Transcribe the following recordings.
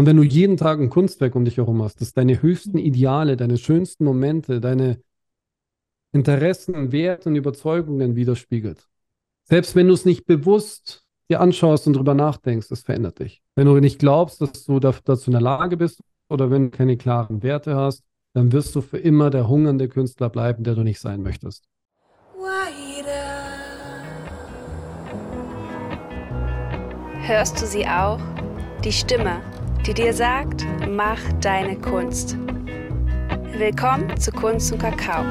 Und wenn du jeden Tag ein Kunstwerk um dich herum hast, das deine höchsten Ideale, deine schönsten Momente, deine Interessen, Werte und Überzeugungen widerspiegelt, selbst wenn du es nicht bewusst dir anschaust und drüber nachdenkst, das verändert dich. Wenn du nicht glaubst, dass du dazu in der Lage bist oder wenn du keine klaren Werte hast, dann wirst du für immer der hungernde Künstler bleiben, der du nicht sein möchtest. Hörst du sie auch? Die Stimme, die dir sagt, mach deine Kunst. Willkommen zu Kunst und Kakao.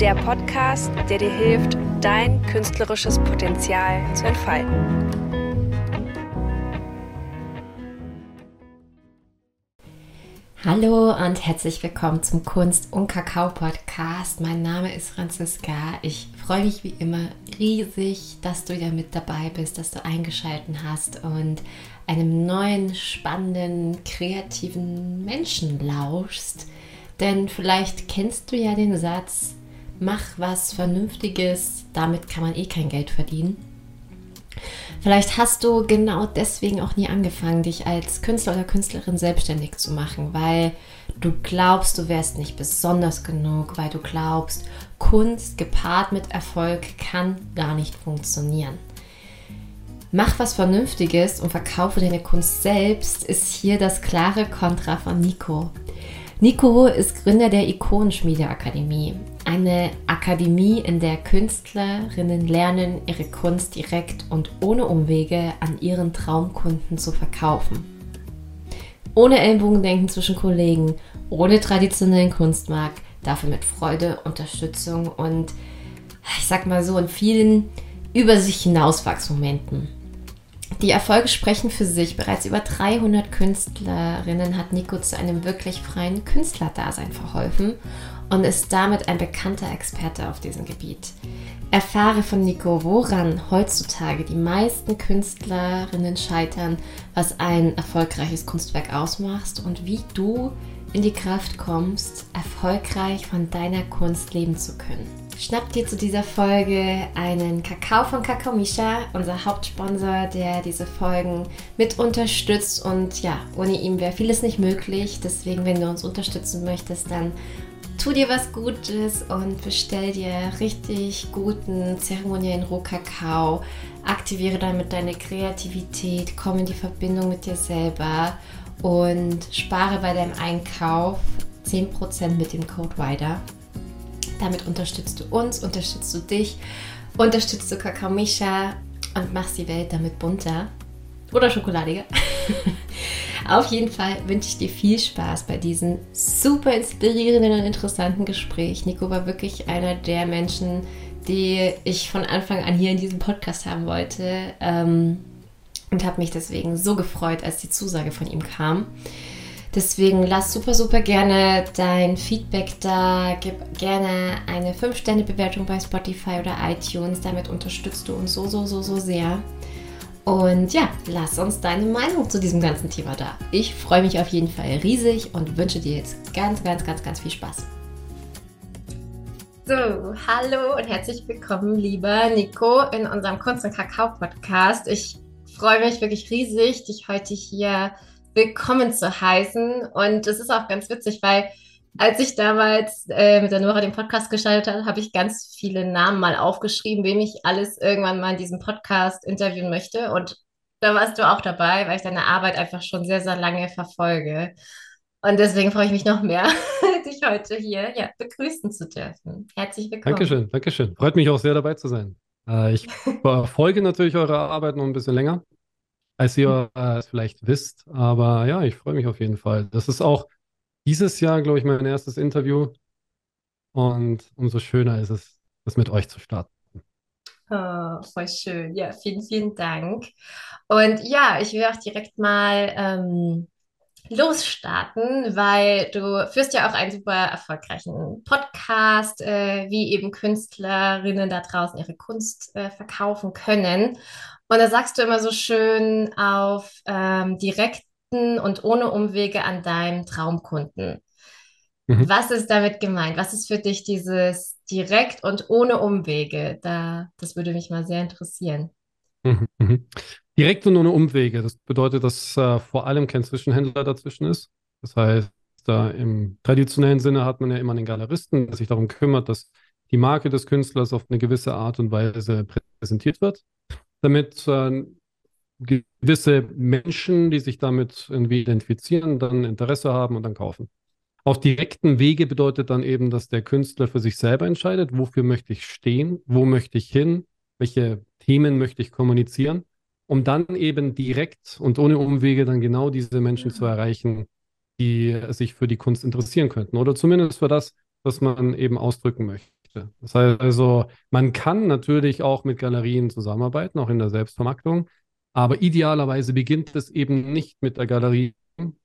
Der Podcast, der dir hilft, dein künstlerisches Potenzial zu entfalten. Hallo und herzlich willkommen zum Kunst- und Kakao-Podcast. Mein Name ist Franziska. Ich freue mich wie immer riesig, dass du wieder mit dabei bist, dass du eingeschaltet hast und einem neuen, spannenden, kreativen Menschen lauschst. Denn vielleicht kennst du ja den Satz, mach was Vernünftiges, damit kann man eh kein Geld verdienen. Vielleicht hast du genau deswegen auch nie angefangen, dich als Künstler oder Künstlerin selbstständig zu machen, weil du glaubst, du wärst nicht besonders genug, weil du glaubst, Kunst gepaart mit Erfolg kann gar nicht funktionieren. Mach was Vernünftiges und verkaufe deine Kunst selbst, ist hier das klare Kontra von Nico. Nico ist Gründer der Ikonenschmiedeakademie, eine Akademie, in der Künstlerinnen lernen, ihre Kunst direkt und ohne Umwege an ihren Traumkunden zu verkaufen. Ohne Ellbogendenken zwischen Kollegen, ohne traditionellen Kunstmarkt, dafür mit Freude, Unterstützung und ich sag mal so in vielen über sich hinauswachsmomenten. Die Erfolge sprechen für sich. Bereits über 300 Künstlerinnen hat Nico zu einem wirklich freien Künstlerdasein verholfen und ist damit ein bekannter Experte auf diesem Gebiet. Erfahre von Nico, woran heutzutage die meisten Künstlerinnen scheitern, was ein erfolgreiches Kunstwerk ausmacht und wie du in die Kraft kommst, erfolgreich von deiner Kunst leben zu können. Schnapp dir zu dieser Folge einen Kakao von Kakao Misha, unser Hauptsponsor, der diese Folgen mit unterstützt. Und ja, ohne ihn wäre vieles nicht möglich. Deswegen, wenn du uns unterstützen möchtest, dann tu dir was Gutes und bestell dir richtig guten zeremoniellen Rohkakao. Aktiviere damit deine Kreativität, komm in die Verbindung mit dir selber und spare bei deinem Einkauf 10% mit dem Code WIDER. Damit unterstützt du uns, unterstützt du dich, unterstützt du Kakao Misha und machst die Welt damit bunter oder schokoladiger. Auf jeden Fall wünsche ich dir viel Spaß bei diesem super inspirierenden und interessanten Gespräch. Nico war wirklich einer der Menschen, die ich von Anfang an hier in diesem Podcast haben wollte ähm, und habe mich deswegen so gefreut, als die Zusage von ihm kam. Deswegen lass super, super gerne dein Feedback da. Gib gerne eine 5-Sterne-Bewertung bei Spotify oder iTunes. Damit unterstützt du uns so, so, so, so sehr. Und ja, lass uns deine Meinung zu diesem ganzen Thema da. Ich freue mich auf jeden Fall riesig und wünsche dir jetzt ganz, ganz, ganz, ganz viel Spaß. So, hallo und herzlich willkommen, lieber Nico, in unserem Kunst- und Kakao-Podcast. Ich freue mich wirklich riesig, dich heute hier willkommen zu heißen. Und es ist auch ganz witzig, weil als ich damals äh, mit der Nora den Podcast gestaltet habe, habe ich ganz viele Namen mal aufgeschrieben, wem ich alles irgendwann mal in diesem Podcast interviewen möchte. Und da warst du auch dabei, weil ich deine Arbeit einfach schon sehr, sehr lange verfolge. Und deswegen freue ich mich noch mehr, dich heute hier ja, begrüßen zu dürfen. Herzlich willkommen. Dankeschön, Dankeschön. Freut mich auch sehr dabei zu sein. Äh, ich verfolge natürlich eure Arbeit noch ein bisschen länger als ihr es vielleicht wisst. Aber ja, ich freue mich auf jeden Fall. Das ist auch dieses Jahr, glaube ich, mein erstes Interview. Und umso schöner ist es, das mit euch zu starten. Oh, voll schön. Ja, vielen, vielen Dank. Und ja, ich will auch direkt mal ähm, losstarten, weil du führst ja auch einen super erfolgreichen Podcast, äh, wie eben Künstlerinnen da draußen ihre Kunst äh, verkaufen können. Und da sagst du immer so schön auf ähm, direkten und ohne Umwege an deinem Traumkunden. Mhm. Was ist damit gemeint? Was ist für dich dieses direkt und ohne Umwege? Da, das würde mich mal sehr interessieren. Mhm. mhm. direkt und ohne Umwege. Das bedeutet, dass äh, vor allem kein Zwischenhändler dazwischen ist. Das heißt, da im traditionellen Sinne hat man ja immer einen Galeristen, der sich darum kümmert, dass die Marke des Künstlers auf eine gewisse Art und Weise präsentiert wird, damit äh, gewisse Menschen, die sich damit irgendwie identifizieren, dann Interesse haben und dann kaufen. Auf direkten Wege bedeutet dann eben, dass der Künstler für sich selber entscheidet, wofür möchte ich stehen, wo möchte ich hin, welche Themen möchte ich kommunizieren, um dann eben direkt und ohne Umwege dann genau diese Menschen zu erreichen, die sich für die Kunst interessieren könnten oder zumindest für das, was man eben ausdrücken möchte. Das heißt also, man kann natürlich auch mit Galerien zusammenarbeiten, auch in der Selbstvermarktung, aber idealerweise beginnt es eben nicht mit der Galerie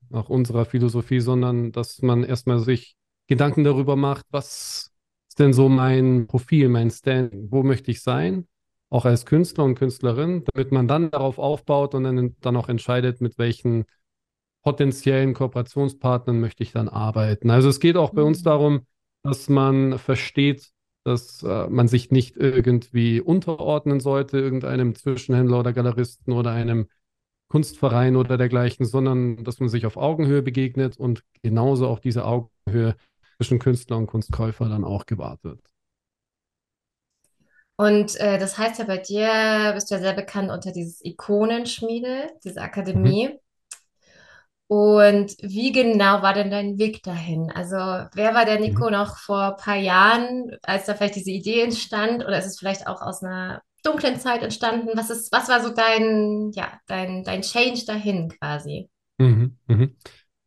nach unserer Philosophie, sondern dass man erstmal sich Gedanken darüber macht, was ist denn so mein Profil, mein Standing, wo möchte ich sein, auch als Künstler und Künstlerin, damit man dann darauf aufbaut und dann, dann auch entscheidet, mit welchen potenziellen Kooperationspartnern möchte ich dann arbeiten. Also es geht auch bei uns mhm. darum, dass man versteht, dass äh, man sich nicht irgendwie unterordnen sollte, irgendeinem Zwischenhändler oder Galeristen oder einem Kunstverein oder dergleichen, sondern dass man sich auf Augenhöhe begegnet und genauso auch diese Augenhöhe zwischen Künstler und Kunstkäufer dann auch gewahrt wird. Und äh, das heißt ja bei dir, bist du ja sehr bekannt unter dieses Ikonenschmiede, diese Akademie. Mhm. Und wie genau war denn dein Weg dahin? Also, wer war der Nico mhm. noch vor ein paar Jahren, als da vielleicht diese Idee entstand? Oder ist es vielleicht auch aus einer dunklen Zeit entstanden? Was ist, was war so dein, ja, dein, dein Change dahin quasi? Mhm, mhm.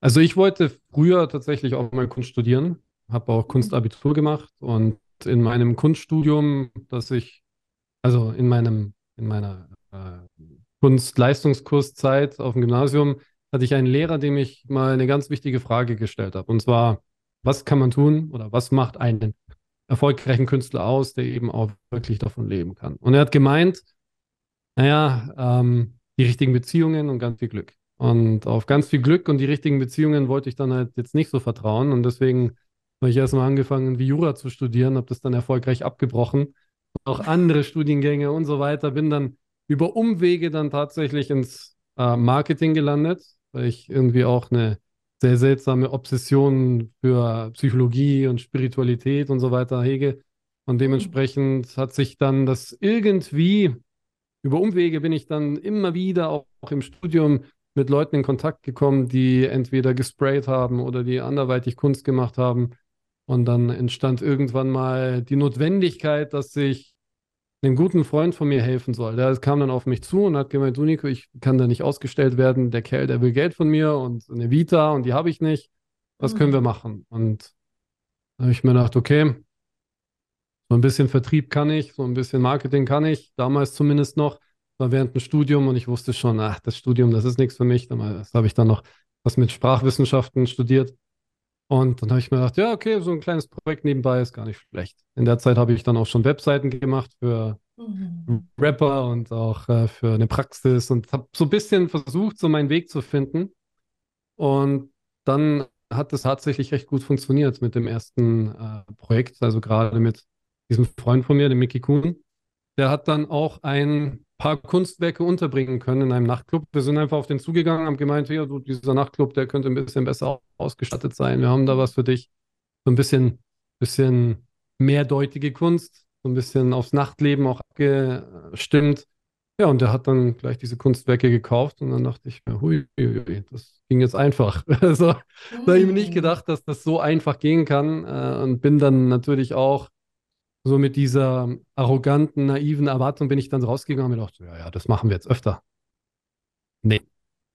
Also ich wollte früher tatsächlich auch mal Kunst studieren, habe auch Kunstabitur gemacht und in meinem Kunststudium, das ich, also in meinem, in meiner äh, Kunstleistungskurszeit auf dem Gymnasium, hatte ich einen Lehrer, dem ich mal eine ganz wichtige Frage gestellt habe. Und zwar, was kann man tun oder was macht einen erfolgreichen Künstler aus, der eben auch wirklich davon leben kann? Und er hat gemeint, naja, ähm, die richtigen Beziehungen und ganz viel Glück. Und auf ganz viel Glück und die richtigen Beziehungen wollte ich dann halt jetzt nicht so vertrauen. Und deswegen habe ich erstmal angefangen, wie Jura zu studieren, habe das dann erfolgreich abgebrochen. Auch andere Studiengänge und so weiter. Bin dann über Umwege dann tatsächlich ins äh, Marketing gelandet weil ich irgendwie auch eine sehr seltsame Obsession für Psychologie und Spiritualität und so weiter hege. Und dementsprechend hat sich dann das irgendwie, über Umwege bin ich dann immer wieder auch, auch im Studium mit Leuten in Kontakt gekommen, die entweder gesprayt haben oder die anderweitig Kunst gemacht haben. Und dann entstand irgendwann mal die Notwendigkeit, dass ich einem guten Freund von mir helfen soll. Der kam dann auf mich zu und hat gemeint, du Nico, ich kann da nicht ausgestellt werden. Der Kerl, der will Geld von mir und eine Vita und die habe ich nicht. Was mhm. können wir machen? Und da habe ich mir gedacht, okay, so ein bisschen Vertrieb kann ich, so ein bisschen Marketing kann ich, damals zumindest noch. War während dem Studium und ich wusste schon, ach, das Studium, das ist nichts für mich. Das habe ich dann noch was mit Sprachwissenschaften studiert. Und dann habe ich mir gedacht, ja, okay, so ein kleines Projekt nebenbei ist gar nicht schlecht. In der Zeit habe ich dann auch schon Webseiten gemacht für mhm. Rapper und auch äh, für eine Praxis und habe so ein bisschen versucht, so meinen Weg zu finden. Und dann hat es tatsächlich recht gut funktioniert mit dem ersten äh, Projekt, also gerade mit diesem Freund von mir, dem Mickey Kuhn. Der hat dann auch ein paar Kunstwerke unterbringen können in einem Nachtclub. Wir sind einfach auf den zugegangen, haben gemeint, ja, so dieser Nachtclub, der könnte ein bisschen besser ausgestattet sein. Wir haben da was für dich. So ein bisschen, bisschen mehrdeutige Kunst, so ein bisschen aufs Nachtleben auch abgestimmt. Ja, und der hat dann gleich diese Kunstwerke gekauft und dann dachte ich mir, hui, hui das ging jetzt einfach. Also, da habe ich mir nicht mm. gedacht, dass das so einfach gehen kann äh, und bin dann natürlich auch so mit dieser arroganten, naiven Erwartung bin ich dann rausgegangen und dachte, ja, ja, das machen wir jetzt öfter. Nee,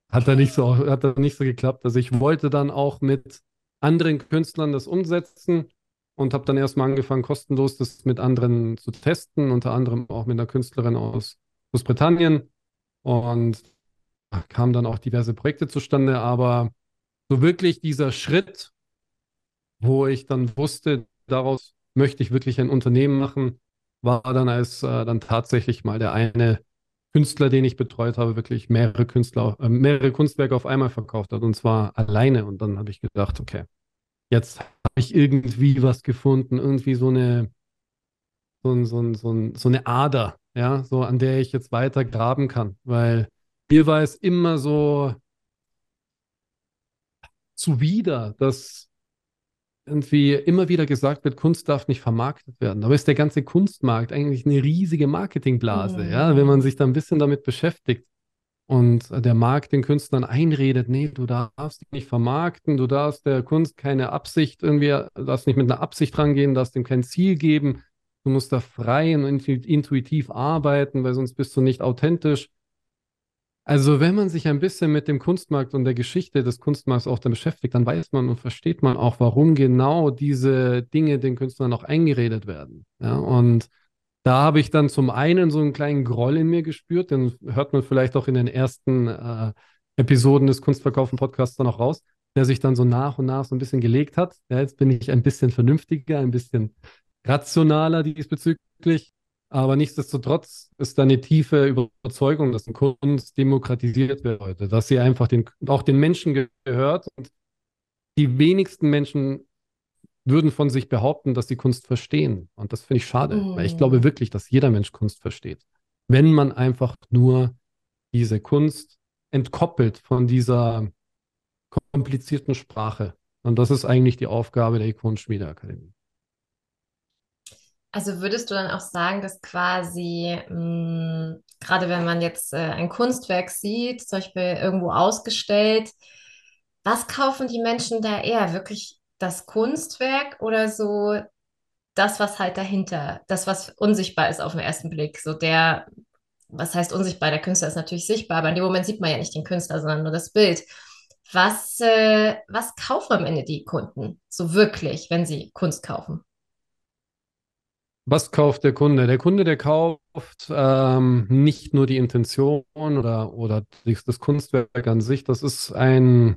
hat da nicht so, hat da nicht so geklappt. Also ich wollte dann auch mit anderen Künstlern das umsetzen und habe dann erstmal angefangen, kostenlos das mit anderen zu testen, unter anderem auch mit einer Künstlerin aus Großbritannien. Und kamen dann auch diverse Projekte zustande, aber so wirklich dieser Schritt, wo ich dann wusste, daraus möchte ich wirklich ein Unternehmen machen, war dann als äh, dann tatsächlich mal der eine Künstler, den ich betreut habe, wirklich mehrere Künstler, äh, mehrere Kunstwerke auf einmal verkauft hat und zwar alleine. Und dann habe ich gedacht, okay, jetzt habe ich irgendwie was gefunden, irgendwie so eine, so, so, so, so eine Ader, ja, so an der ich jetzt weiter graben kann, weil mir war es immer so zuwider, dass irgendwie immer wieder gesagt wird, Kunst darf nicht vermarktet werden. Aber ist der ganze Kunstmarkt eigentlich eine riesige Marketingblase, mhm. ja, wenn man sich da ein bisschen damit beschäftigt und der Markt den Künstlern einredet, nee, du darfst dich nicht vermarkten, du darfst der Kunst keine Absicht irgendwie, darfst nicht mit einer Absicht rangehen, darfst dem kein Ziel geben, du musst da frei und intuitiv arbeiten, weil sonst bist du nicht authentisch. Also wenn man sich ein bisschen mit dem Kunstmarkt und der Geschichte des Kunstmarkts auch dann beschäftigt, dann weiß man und versteht man auch, warum genau diese Dinge den Künstlern auch eingeredet werden. Ja, und da habe ich dann zum einen so einen kleinen Groll in mir gespürt, den hört man vielleicht auch in den ersten äh, Episoden des Kunstverkaufen-Podcasts dann auch raus, der sich dann so nach und nach so ein bisschen gelegt hat. Ja, jetzt bin ich ein bisschen vernünftiger, ein bisschen rationaler diesbezüglich. Aber nichtsdestotrotz ist da eine tiefe Überzeugung, dass Kunst demokratisiert wird heute, dass sie einfach den, auch den Menschen gehört. Und die wenigsten Menschen würden von sich behaupten, dass sie Kunst verstehen. Und das finde ich schade, mhm. weil ich glaube mm. wirklich, dass jeder Mensch Kunst versteht. Wenn man einfach nur diese Kunst entkoppelt von dieser komplizierten Sprache. Und das ist eigentlich die Aufgabe der Ikonenschmiedeakademie. Also würdest du dann auch sagen, dass quasi, mh, hm, gerade wenn man jetzt äh, ein Kunstwerk sieht, zum Beispiel irgendwo ausgestellt, was kaufen die Menschen da eher? Wirklich das Kunstwerk oder so das, was halt dahinter, das, was unsichtbar ist auf den ersten Blick? So der, was heißt unsichtbar? Der Künstler ist natürlich sichtbar, aber in dem Moment sieht man ja nicht den Künstler, sondern nur das Bild. Was, äh, was kaufen am Ende die Kunden so wirklich, wenn sie Kunst kaufen? Was kauft der Kunde? Der Kunde, der kauft ähm, nicht nur die Intention oder, oder das Kunstwerk an sich, das ist ein,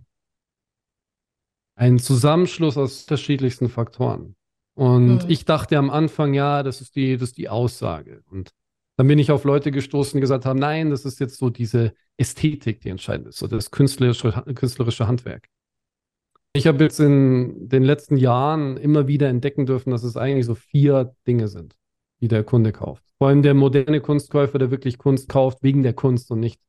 ein Zusammenschluss aus unterschiedlichsten Faktoren. Und mhm. ich dachte am Anfang, ja, das ist die, das ist die Aussage. Und dann bin ich auf Leute gestoßen, die gesagt haben, nein, das ist jetzt so diese Ästhetik, die entscheidend ist, so das künstlerische, künstlerische Handwerk. Ich habe jetzt in den letzten Jahren immer wieder entdecken dürfen, dass es eigentlich so vier Dinge sind, die der Kunde kauft. Vor allem der moderne Kunstkäufer, der wirklich Kunst kauft wegen der Kunst und nicht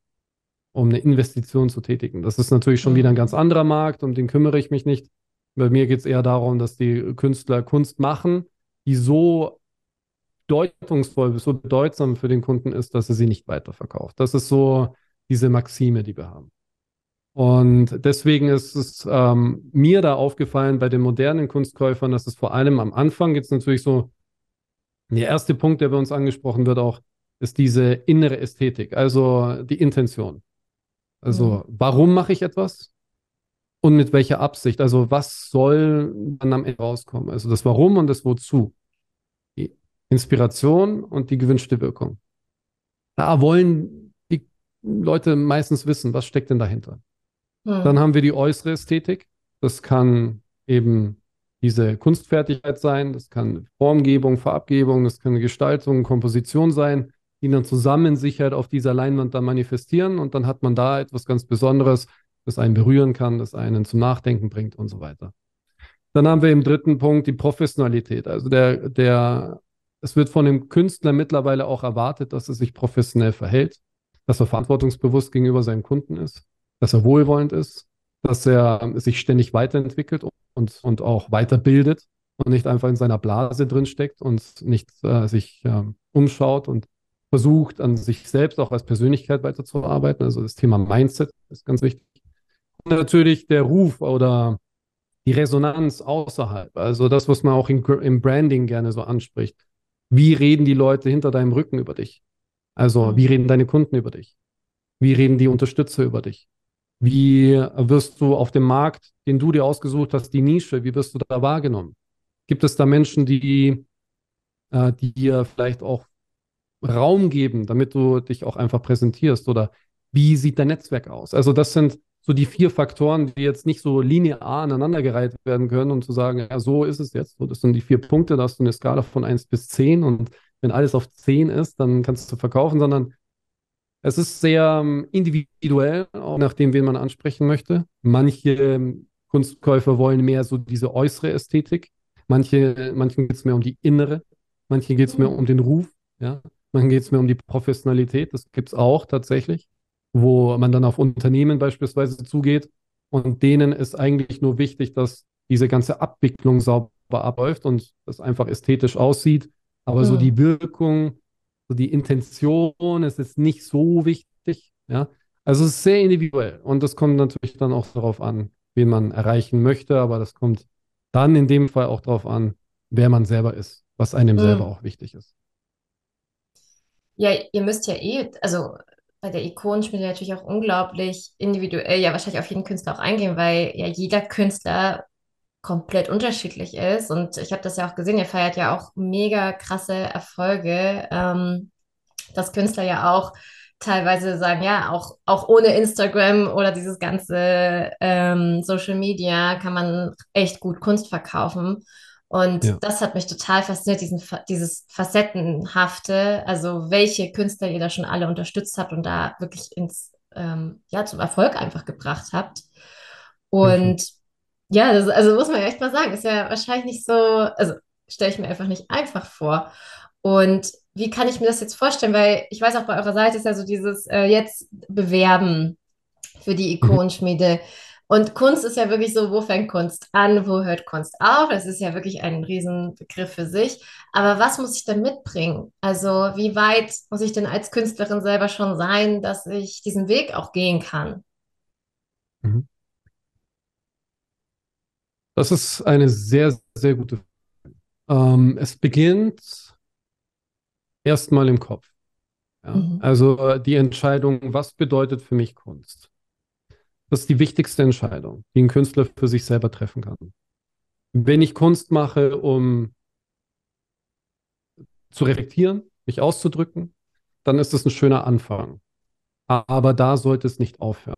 um eine Investition zu tätigen. Das ist natürlich schon wieder ein ganz anderer Markt, um den kümmere ich mich nicht. Bei mir geht es eher darum, dass die Künstler Kunst machen, die so bedeutungsvoll, so bedeutsam für den Kunden ist, dass er sie nicht weiterverkauft. Das ist so diese Maxime, die wir haben. Und deswegen ist es ähm, mir da aufgefallen bei den modernen Kunstkäufern, dass es vor allem am Anfang gibt es natürlich so, der erste Punkt, der bei uns angesprochen wird auch, ist diese innere Ästhetik, also die Intention. Also mhm. warum mache ich etwas und mit welcher Absicht? Also was soll dann am Ende rauskommen? Also das Warum und das Wozu. Die Inspiration und die gewünschte Wirkung. Da wollen die Leute meistens wissen, was steckt denn dahinter. Hm. Dann haben wir die äußere Ästhetik. Das kann eben diese Kunstfertigkeit sein, das kann Formgebung, Farbgebung, das kann Gestaltung, Komposition sein, die dann zusammen sich halt auf dieser Leinwand dann manifestieren und dann hat man da etwas ganz Besonderes, das einen berühren kann, das einen zum Nachdenken bringt und so weiter. Dann haben wir im dritten Punkt die Professionalität. Also der, der, es wird von dem Künstler mittlerweile auch erwartet, dass er sich professionell verhält, dass er verantwortungsbewusst gegenüber seinen Kunden ist dass er wohlwollend ist, dass er sich ständig weiterentwickelt und, und auch weiterbildet und nicht einfach in seiner Blase drinsteckt und nicht äh, sich äh, umschaut und versucht, an sich selbst auch als Persönlichkeit weiterzuarbeiten. Also das Thema Mindset ist ganz wichtig. Und natürlich der Ruf oder die Resonanz außerhalb, also das, was man auch in, im Branding gerne so anspricht. Wie reden die Leute hinter deinem Rücken über dich? Also, wie reden deine Kunden über dich? Wie reden die Unterstützer über dich? Wie wirst du auf dem Markt, den du dir ausgesucht hast, die Nische, wie wirst du da wahrgenommen? Gibt es da Menschen, die, äh, die dir vielleicht auch Raum geben, damit du dich auch einfach präsentierst? Oder wie sieht dein Netzwerk aus? Also das sind so die vier Faktoren, die jetzt nicht so linear aneinandergereiht werden können und zu sagen, ja, so ist es jetzt. So, das sind die vier Punkte, da hast du eine Skala von 1 bis 10 und wenn alles auf 10 ist, dann kannst du verkaufen, sondern es ist sehr ähm, individuell, auch nachdem, wen man ansprechen möchte. Manche ähm, Kunstkäufer wollen mehr so diese äußere Ästhetik. Manche, manchen geht es mehr um die innere. Manche geht es mehr um den Ruf. Ja? Manchen geht es mehr um die Professionalität. Das gibt es auch tatsächlich. wo man dann auf Unternehmen beispielsweise zugeht und denen ist eigentlich nur wichtig, dass diese ganze Abwicklung sauber abläuft und das einfach ästhetisch aussieht. Aber mhm. so die Wirkung, so die Intention ist jetzt nicht so wichtig. Ja, also es ist sehr individuell und das kommt natürlich dann auch darauf an, wen man erreichen möchte, aber das kommt dann in dem Fall auch darauf an, wer man selber ist, was einem mhm. selber auch wichtig ist. Ja, ihr müsst ja eh, also bei der Ikonenschmiede natürlich auch unglaublich individuell, ja wahrscheinlich auf jeden Künstler auch eingehen, weil ja jeder Künstler komplett unterschiedlich ist. Und ich habe das ja auch gesehen, ihr feiert ja auch mega krasse Erfolge, ähm, dass Künstler ja auch teilweise sagen, ja, auch, auch ohne Instagram oder dieses ganze ähm, Social Media kann man echt gut Kunst verkaufen. Und ja. das hat mich total fasziniert, diesen, dieses Facettenhafte, also welche Künstler ihr da schon alle unterstützt habt und da wirklich ins, ähm, ja, zum Erfolg einfach gebracht habt. Und mhm. Ja, das, also muss man ja echt mal sagen, ist ja wahrscheinlich nicht so, also stelle ich mir einfach nicht einfach vor. Und wie kann ich mir das jetzt vorstellen? Weil ich weiß auch bei eurer Seite ist ja so dieses äh, jetzt bewerben für die mhm. Ikonenschmiede. Und Kunst ist ja wirklich so, wo fängt Kunst an, wo hört Kunst auf? Das ist ja wirklich ein Riesenbegriff für sich. Aber was muss ich denn mitbringen? Also wie weit muss ich denn als Künstlerin selber schon sein, dass ich diesen Weg auch gehen kann? Mhm. Das ist eine sehr, sehr gute Frage. Ähm, es beginnt erstmal im Kopf. Ja? Mhm. Also die Entscheidung, was bedeutet für mich Kunst? Das ist die wichtigste Entscheidung, die ein Künstler für sich selber treffen kann. Wenn ich Kunst mache, um zu reflektieren, mich auszudrücken, dann ist es ein schöner Anfang. Aber da sollte es nicht aufhören.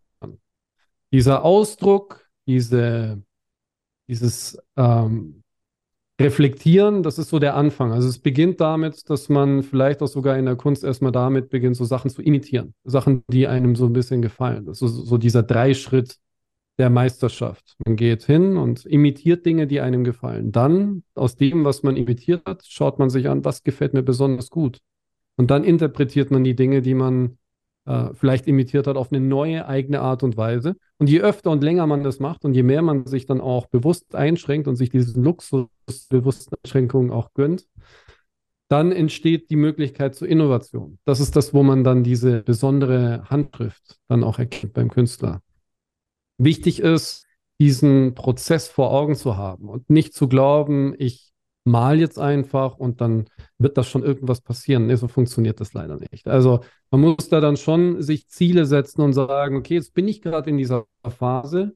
Dieser Ausdruck, diese, dieses ähm, reflektieren, das ist so der Anfang. Also es beginnt damit, dass man vielleicht auch sogar in der Kunst erstmal damit beginnt, so Sachen zu imitieren. Sachen, die einem so ein bisschen gefallen. Das ist so dieser Dreischritt der Meisterschaft. Man geht hin und imitiert Dinge, die einem gefallen. Dann, aus dem, was man imitiert hat, schaut man sich an, was gefällt mir besonders gut. Und dann interpretiert man die Dinge, die man äh, vielleicht imitiert hat, auf eine neue eigene Art und Weise. Und je öfter und länger man das macht und je mehr man sich dann auch bewusst einschränkt und sich diesen Luxus bewussten Einschränkungen auch gönnt, dann entsteht die Möglichkeit zur Innovation. Das ist das, wo man dann diese besondere Handschrift dann auch erkennt beim Künstler. Wichtig ist, diesen Prozess vor Augen zu haben und nicht zu glauben, ich mal jetzt einfach und dann wird das schon irgendwas passieren. Nee, so funktioniert das leider nicht. Also man muss da dann schon sich Ziele setzen und sagen, okay, jetzt bin ich gerade in dieser Phase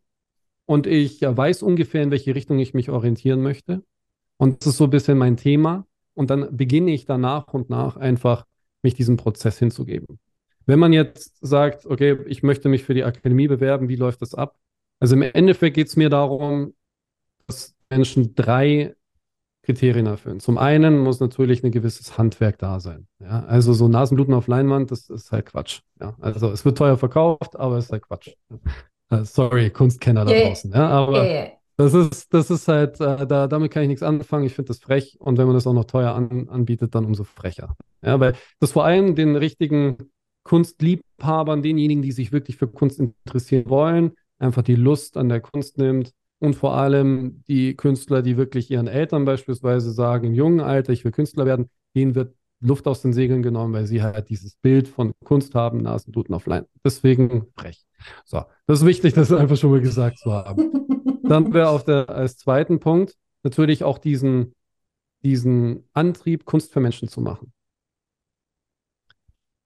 und ich weiß ungefähr, in welche Richtung ich mich orientieren möchte. Und das ist so ein bisschen mein Thema. Und dann beginne ich dann nach und nach einfach mich diesem Prozess hinzugeben. Wenn man jetzt sagt, okay, ich möchte mich für die Akademie bewerben, wie läuft das ab? Also im Endeffekt geht es mir darum, dass Menschen drei Kriterien erfüllen. Zum einen muss natürlich ein gewisses Handwerk da sein. Ja? Also so Nasenbluten auf Leinwand, das ist halt Quatsch. Ja? Also es wird teuer verkauft, aber es ist halt Quatsch. Uh, sorry, Kunstkenner da draußen. Ja? Aber yeah. das ist, das ist halt, uh, da, damit kann ich nichts anfangen. Ich finde das frech. Und wenn man das auch noch teuer an, anbietet, dann umso frecher. Ja, weil das vor allem den richtigen Kunstliebhabern, denjenigen, die sich wirklich für Kunst interessieren wollen, einfach die Lust an der Kunst nimmt und vor allem die Künstler, die wirklich ihren Eltern beispielsweise sagen, im jungen Alter, ich will Künstler werden, denen wird Luft aus den Segeln genommen, weil sie halt dieses Bild von Kunst haben, Nasenduten auf Leinen. Deswegen frech. So, das ist wichtig, das einfach schon mal gesagt zu haben. Dann wäre auf der, als zweiten Punkt natürlich auch diesen, diesen Antrieb, Kunst für Menschen zu machen.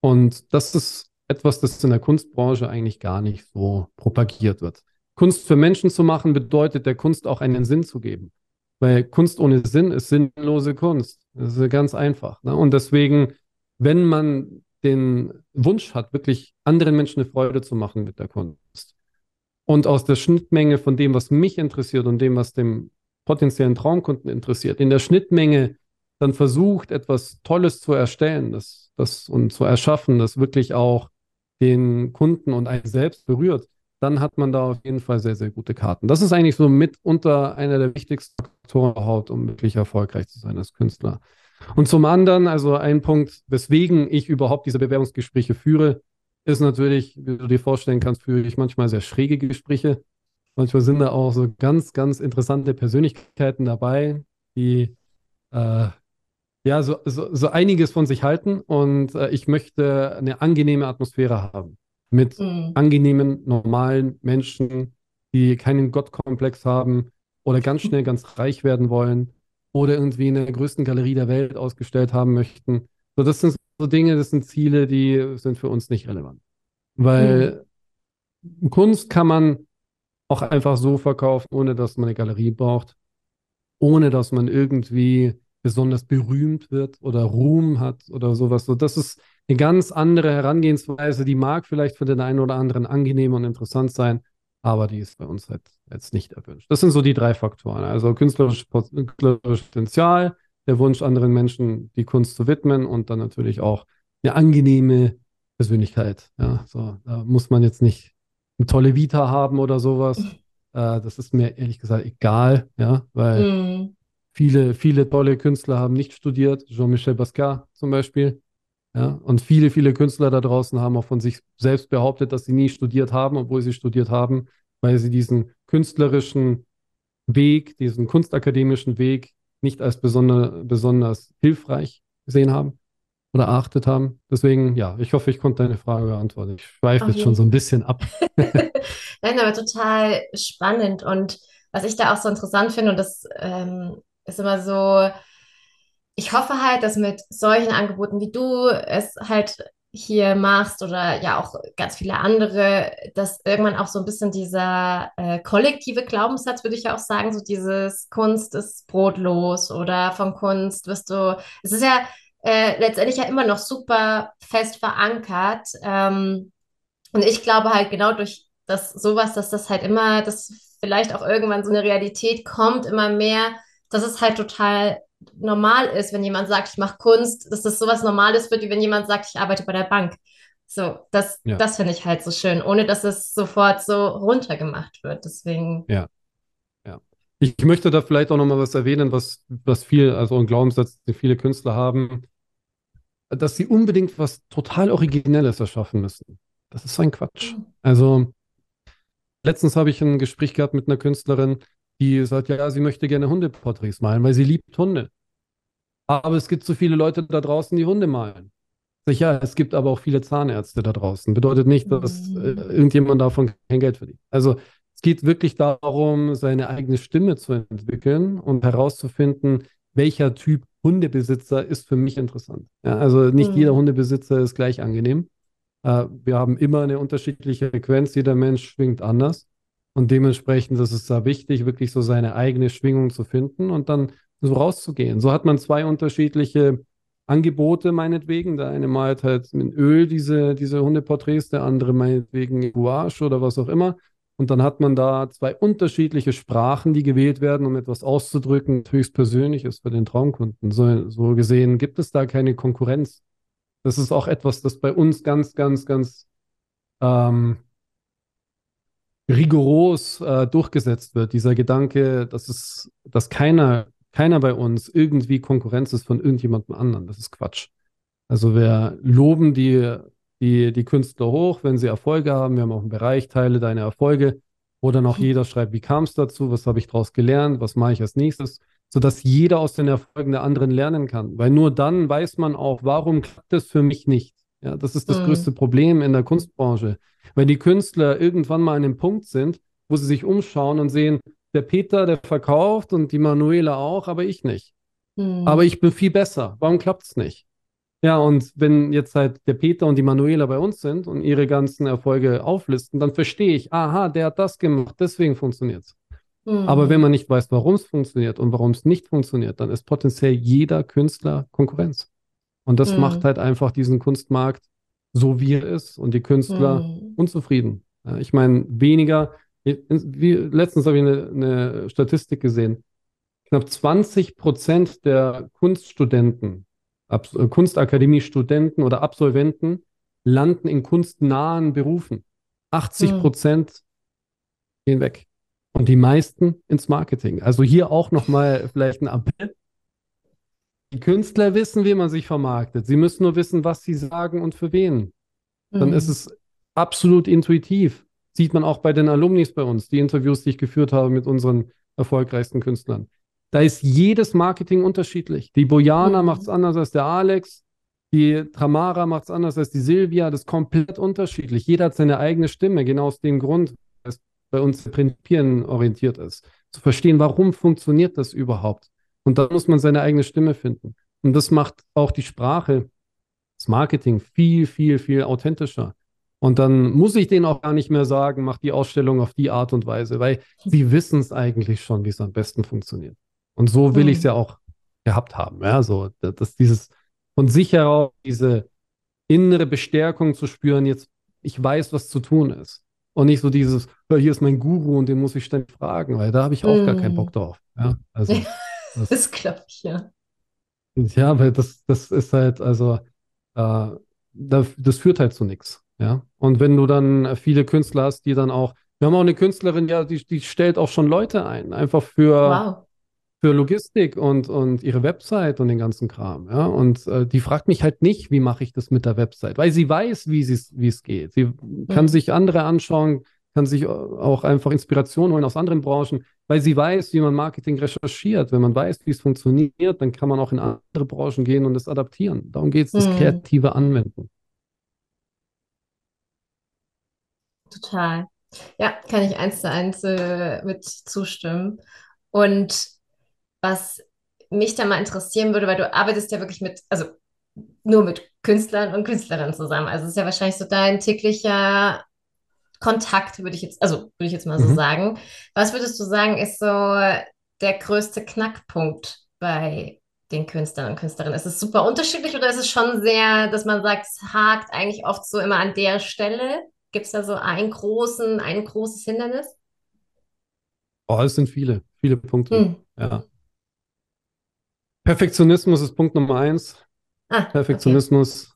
Und das ist etwas, das in der Kunstbranche eigentlich gar nicht so propagiert wird. Kunst für Menschen zu machen, bedeutet der Kunst auch einen Sinn zu geben. Weil Kunst ohne Sinn ist sinnlose Kunst. Das ist ganz einfach. Ne? Und deswegen, wenn man den Wunsch hat, wirklich anderen Menschen eine Freude zu machen mit der Kunst und aus der Schnittmenge von dem, was mich interessiert und dem, was dem potenziellen Traumkunden interessiert, in der Schnittmenge dann versucht, etwas Tolles zu erstellen das, das, und zu erschaffen, das wirklich auch den Kunden und einen selbst berührt, dann hat man da auf jeden Fall sehr, sehr gute Karten. Das ist eigentlich so mitunter einer der wichtigsten Faktoren überhaupt, um wirklich erfolgreich zu sein als Künstler. Und zum anderen, also ein Punkt, weswegen ich überhaupt diese Bewerbungsgespräche führe, ist natürlich, wie du dir vorstellen kannst, führe ich manchmal sehr schräge Gespräche. Manchmal sind da auch so ganz, ganz interessante Persönlichkeiten dabei, die äh, ja so, so, so, einiges von sich halten. Und äh, ich möchte eine angenehme Atmosphäre haben mit mhm. angenehmen, normalen Menschen, die keinen Gottkomplex haben oder ganz schnell ganz reich werden wollen oder irgendwie in der größten Galerie der Welt ausgestellt haben möchten. So, das sind so Dinge, das sind Ziele, die sind für uns nicht relevant. Weil mhm. Kunst kann man auch einfach so verkaufen, ohne dass man eine Galerie braucht, ohne dass man irgendwie besonders berühmt wird oder Ruhm hat oder sowas. So, das ist eine ganz andere Herangehensweise, die mag vielleicht für den einen oder anderen angenehm und interessant sein, aber die ist bei uns halt jetzt nicht erwünscht. Das sind so die drei Faktoren. Also künstlerisches Potenzial, der Wunsch, anderen Menschen die Kunst zu widmen und dann natürlich auch eine angenehme Persönlichkeit. Ja, so, da muss man jetzt nicht eine tolle Vita haben oder sowas. Äh, das ist mir ehrlich gesagt egal, ja, weil mm. Viele, viele tolle Künstler haben nicht studiert, Jean-Michel Basquiat zum Beispiel. Ja, und viele, viele Künstler da draußen haben auch von sich selbst behauptet, dass sie nie studiert haben, obwohl sie studiert haben, weil sie diesen künstlerischen Weg, diesen kunstakademischen Weg nicht als besonder, besonders hilfreich gesehen haben oder erachtet haben. Deswegen, ja, ich hoffe, ich konnte deine Frage beantworten. Ich schweife jetzt schon so ein bisschen ab. Nein, aber total spannend. Und was ich da auch so interessant finde, und das ähm, ist immer so, ich hoffe halt, dass mit solchen Angeboten wie du es halt hier machst oder ja auch ganz viele andere, dass irgendwann auch so ein bisschen dieser äh, kollektive Glaubenssatz, würde ich ja auch sagen, so dieses Kunst ist brotlos oder von Kunst wirst du, es ist ja äh, letztendlich ja immer noch super fest verankert. Ähm, und ich glaube halt genau durch das sowas, dass das halt immer, dass vielleicht auch irgendwann so eine Realität kommt, immer mehr, dass es halt total normal ist, wenn jemand sagt, ich mache Kunst, dass das sowas Normales wird, wie wenn jemand sagt, ich arbeite bei der Bank. So, das, ja. das finde ich halt so schön, ohne dass es sofort so runtergemacht wird. Deswegen. Ja. Ja. Ich möchte da vielleicht auch nochmal was erwähnen, was, was viel, also ein Glaubenssatz, den viele Künstler haben, dass sie unbedingt was total Originelles erschaffen müssen. Das ist ein Quatsch. Mhm. Also, letztens habe ich ein Gespräch gehabt mit einer Künstlerin, die sagt, ja, sie möchte gerne Hundeporträts malen, weil sie liebt Hunde. Aber es gibt so viele Leute da draußen, die Hunde malen. Sicher, es gibt aber auch viele Zahnärzte da draußen. Bedeutet nicht, dass äh, mhm. irgendjemand davon kein Geld verdient. Also es geht wirklich darum, seine eigene Stimme zu entwickeln und herauszufinden, welcher Typ Hundebesitzer ist für mich interessant. Ja, also nicht mhm. jeder Hundebesitzer ist gleich angenehm. Äh, wir haben immer eine unterschiedliche Frequenz. Jeder Mensch schwingt anders. Und dementsprechend ist es da wichtig, wirklich so seine eigene Schwingung zu finden und dann so rauszugehen. So hat man zwei unterschiedliche Angebote meinetwegen. Der eine malt halt mit Öl diese, diese Hundeporträts, der andere meinetwegen Gouache oder was auch immer. Und dann hat man da zwei unterschiedliche Sprachen, die gewählt werden, um etwas auszudrücken, höchstpersönlich ist für den Traumkunden. So, so gesehen gibt es da keine Konkurrenz. Das ist auch etwas, das bei uns ganz, ganz, ganz ähm, rigoros äh, durchgesetzt wird. Dieser Gedanke, dass es, dass keiner, keiner bei uns irgendwie Konkurrenz ist von irgendjemandem anderen. Das ist Quatsch. Also wir loben die, die, die Künstler hoch, wenn sie Erfolge haben. Wir haben auch einen Bereich, teile deine Erfolge, wo dann auch jeder schreibt, wie kam es dazu, was habe ich daraus gelernt, was mache ich als nächstes, sodass jeder aus den Erfolgen der anderen lernen kann. Weil nur dann weiß man auch, warum klappt es für mich nicht. Ja, das ist das mhm. größte Problem in der Kunstbranche. Wenn die Künstler irgendwann mal an einem Punkt sind, wo sie sich umschauen und sehen, der Peter, der verkauft und die Manuela auch, aber ich nicht. Mhm. Aber ich bin viel besser. Warum klappt es nicht? Ja, und wenn jetzt halt der Peter und die Manuela bei uns sind und ihre ganzen Erfolge auflisten, dann verstehe ich, aha, der hat das gemacht, deswegen funktioniert es. Mhm. Aber wenn man nicht weiß, warum es funktioniert und warum es nicht funktioniert, dann ist potenziell jeder Künstler Konkurrenz. Und das mhm. macht halt einfach diesen Kunstmarkt so, wie er ist und die Künstler mhm. unzufrieden. Ich meine, weniger, wie, letztens habe ich eine, eine Statistik gesehen, knapp 20 Prozent der Kunststudenten, Ab äh, Kunstakademie-Studenten oder Absolventen landen in kunstnahen Berufen. 80 Prozent mhm. gehen weg. Und die meisten ins Marketing. Also hier auch nochmal vielleicht ein Appell die Künstler wissen, wie man sich vermarktet. Sie müssen nur wissen, was sie sagen und für wen. dann ist es absolut intuitiv. Sieht man auch bei den Alumnis bei uns, die Interviews, die ich geführt habe mit unseren erfolgreichsten Künstlern. Da ist jedes Marketing unterschiedlich. Die Bojana mhm. macht es anders als der Alex, die Tamara macht es anders als die Silvia. Das ist komplett unterschiedlich. Jeder hat seine eigene Stimme, genau aus dem Grund, dass bei uns Prinzipien orientiert ist. Zu verstehen, warum funktioniert das überhaupt? Und da muss man seine eigene Stimme finden. Und das macht auch die Sprache, das Marketing viel, viel, viel authentischer. Und dann muss ich denen auch gar nicht mehr sagen, mach die Ausstellung auf die Art und Weise, weil sie wissen es eigentlich schon, wie es am besten funktioniert. Und so will mhm. ich es ja auch gehabt haben. Ja, so, dass dieses von sich heraus diese innere Bestärkung zu spüren, jetzt, ich weiß, was zu tun ist. Und nicht so dieses, hier ist mein Guru und den muss ich ständig fragen, weil da habe ich auch mhm. gar keinen Bock drauf. Ja, also, das, das glaube ich, ja. Ja, weil das, das ist halt, also, äh, das, das führt halt zu nichts. Ja. Und wenn du dann viele Künstler hast, die dann auch, wir haben auch eine Künstlerin, ja, die, die stellt auch schon Leute ein, einfach für, wow. für Logistik und, und ihre Website und den ganzen Kram. Ja. Und äh, die fragt mich halt nicht, wie mache ich das mit der Website, weil sie weiß, wie es geht. Sie mhm. kann sich andere anschauen, kann sich auch einfach Inspiration holen aus anderen Branchen, weil sie weiß, wie man Marketing recherchiert. Wenn man weiß, wie es funktioniert, dann kann man auch in andere Branchen gehen und es adaptieren. Darum geht es, das mhm. kreative Anwenden. Total. Ja, kann ich eins zu eins äh, mit zustimmen. Und was mich da mal interessieren würde, weil du arbeitest ja wirklich mit, also nur mit Künstlern und Künstlerinnen zusammen. Also es ist ja wahrscheinlich so dein täglicher Kontakt, würde ich jetzt, also würde ich jetzt mal so mhm. sagen. Was würdest du sagen, ist so der größte Knackpunkt bei den Künstlern und Künstlerinnen? Ist es super unterschiedlich oder ist es schon sehr, dass man sagt, es hakt eigentlich oft so immer an der Stelle? Gibt es da so einen großen, ein großes Hindernis? Oh, es sind viele, viele Punkte. Hm. Ja. Perfektionismus ist Punkt Nummer eins. Ah, Perfektionismus.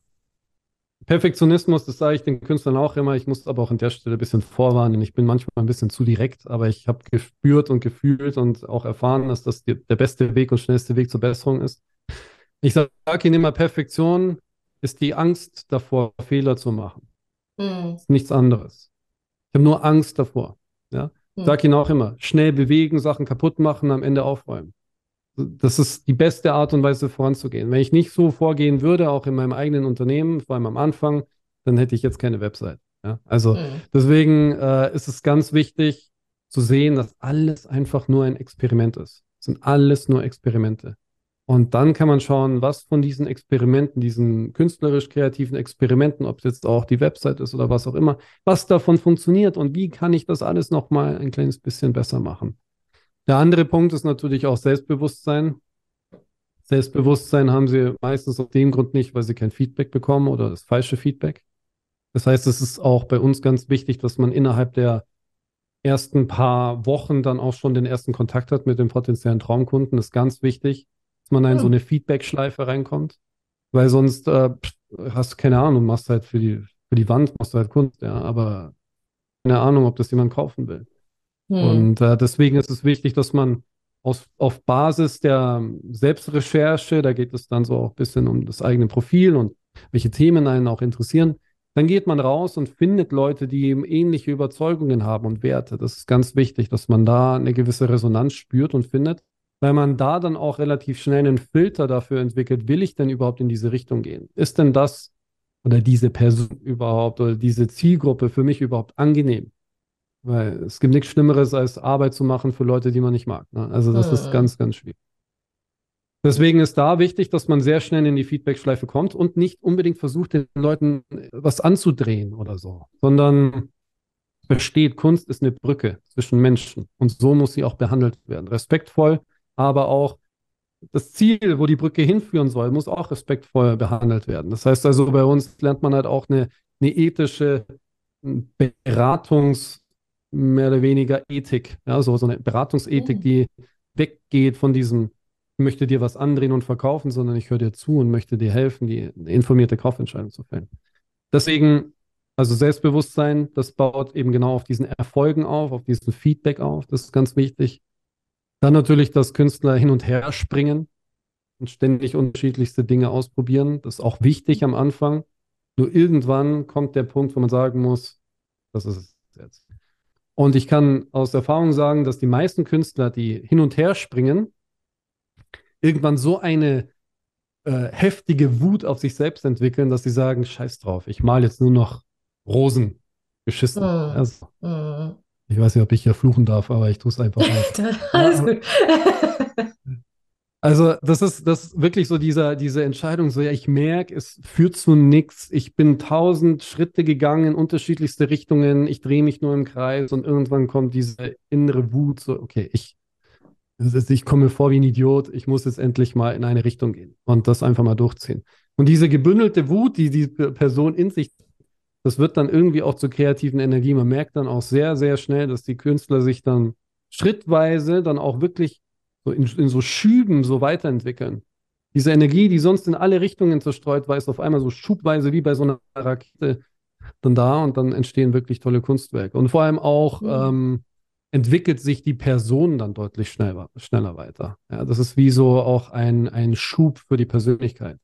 Perfektionismus, das sage ich den Künstlern auch immer. Ich muss aber auch an der Stelle ein bisschen vorwarnen. Ich bin manchmal ein bisschen zu direkt, aber ich habe gespürt und gefühlt und auch erfahren, dass das die, der beste Weg und schnellste Weg zur Besserung ist. Ich sage Ihnen immer, Perfektion ist die Angst davor, Fehler zu machen. Mhm. Nichts anderes. Ich habe nur Angst davor. Ja? Mhm. Sag ihnen auch immer, schnell bewegen, Sachen kaputt machen, am Ende aufräumen. Das ist die beste Art und Weise voranzugehen. Wenn ich nicht so vorgehen würde, auch in meinem eigenen Unternehmen, vor allem am Anfang, dann hätte ich jetzt keine Website. Ja? Also mhm. deswegen äh, ist es ganz wichtig zu sehen, dass alles einfach nur ein Experiment ist. Es sind alles nur Experimente. Und dann kann man schauen, was von diesen Experimenten, diesen künstlerisch-kreativen Experimenten, ob es jetzt auch die Website ist oder was auch immer, was davon funktioniert und wie kann ich das alles nochmal ein kleines bisschen besser machen. Der andere Punkt ist natürlich auch Selbstbewusstsein. Selbstbewusstsein haben sie meistens aus dem Grund nicht, weil sie kein Feedback bekommen oder das falsche Feedback. Das heißt, es ist auch bei uns ganz wichtig, dass man innerhalb der ersten paar Wochen dann auch schon den ersten Kontakt hat mit dem potenziellen Traumkunden. Das ist ganz wichtig dass man da in so eine Feedback-Schleife reinkommt. Weil sonst äh, hast du keine Ahnung, machst halt für die, für die Wand, machst du halt Kunst, ja, aber keine Ahnung, ob das jemand kaufen will. Hm. Und äh, deswegen ist es wichtig, dass man aus, auf Basis der Selbstrecherche, da geht es dann so auch ein bisschen um das eigene Profil und welche Themen einen auch interessieren, dann geht man raus und findet Leute, die eben ähnliche Überzeugungen haben und Werte. Das ist ganz wichtig, dass man da eine gewisse Resonanz spürt und findet weil man da dann auch relativ schnell einen Filter dafür entwickelt, will ich denn überhaupt in diese Richtung gehen? Ist denn das oder diese Person überhaupt oder diese Zielgruppe für mich überhaupt angenehm? Weil es gibt nichts Schlimmeres, als Arbeit zu machen für Leute, die man nicht mag. Ne? Also das mhm. ist ganz, ganz schwierig. Deswegen ist da wichtig, dass man sehr schnell in die Feedback-Schleife kommt und nicht unbedingt versucht, den Leuten was anzudrehen oder so, sondern versteht, Kunst ist eine Brücke zwischen Menschen und so muss sie auch behandelt werden. Respektvoll, aber auch das Ziel, wo die Brücke hinführen soll, muss auch respektvoll behandelt werden. Das heißt also, bei uns lernt man halt auch eine, eine ethische Beratungs- mehr oder weniger Ethik, ja, so, so eine Beratungsethik, mhm. die weggeht von diesem, ich möchte dir was andrehen und verkaufen, sondern ich höre dir zu und möchte dir helfen, die informierte Kaufentscheidung zu fällen. Deswegen, also Selbstbewusstsein, das baut eben genau auf diesen Erfolgen auf, auf diesen Feedback auf, das ist ganz wichtig. Dann natürlich, dass Künstler hin und her springen und ständig unterschiedlichste Dinge ausprobieren. Das ist auch wichtig am Anfang. Nur irgendwann kommt der Punkt, wo man sagen muss, das ist es jetzt. Und ich kann aus Erfahrung sagen, dass die meisten Künstler, die hin und her springen, irgendwann so eine äh, heftige Wut auf sich selbst entwickeln, dass sie sagen, scheiß drauf, ich male jetzt nur noch Rosen geschissen. Mm. Also, mm. Ich weiß nicht, ob ich hier fluchen darf, aber ich tue es einfach mal. Alles gut. Also, das ist, das ist wirklich so dieser, diese Entscheidung, so ja, ich merke, es führt zu nichts. Ich bin tausend Schritte gegangen in unterschiedlichste Richtungen, ich drehe mich nur im Kreis und irgendwann kommt diese innere Wut, so, okay, ich, ich komme mir vor wie ein Idiot, ich muss jetzt endlich mal in eine Richtung gehen und das einfach mal durchziehen. Und diese gebündelte Wut, die die Person in sich, das wird dann irgendwie auch zur kreativen Energie. Man merkt dann auch sehr, sehr schnell, dass die Künstler sich dann schrittweise dann auch wirklich so in, in so Schüben so weiterentwickeln. Diese Energie, die sonst in alle Richtungen zerstreut war, ist auf einmal so schubweise wie bei so einer Rakete dann da und dann entstehen wirklich tolle Kunstwerke. Und vor allem auch mhm. ähm, entwickelt sich die Person dann deutlich schneller, schneller weiter. Ja, das ist wie so auch ein, ein Schub für die Persönlichkeit.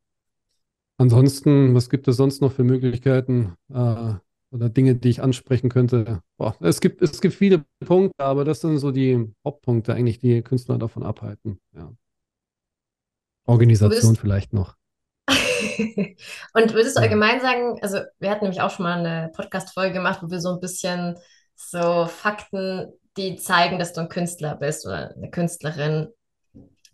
Ansonsten, was gibt es sonst noch für Möglichkeiten? Äh, oder Dinge, die ich ansprechen könnte. Boah, es, gibt, es gibt viele Punkte, aber das sind so die Hauptpunkte eigentlich, die Künstler davon abhalten. Ja. Organisation würdest, vielleicht noch. und würdest du allgemein sagen, also wir hatten nämlich auch schon mal eine Podcast-Folge gemacht, wo wir so ein bisschen so Fakten, die zeigen, dass du ein Künstler bist oder eine Künstlerin.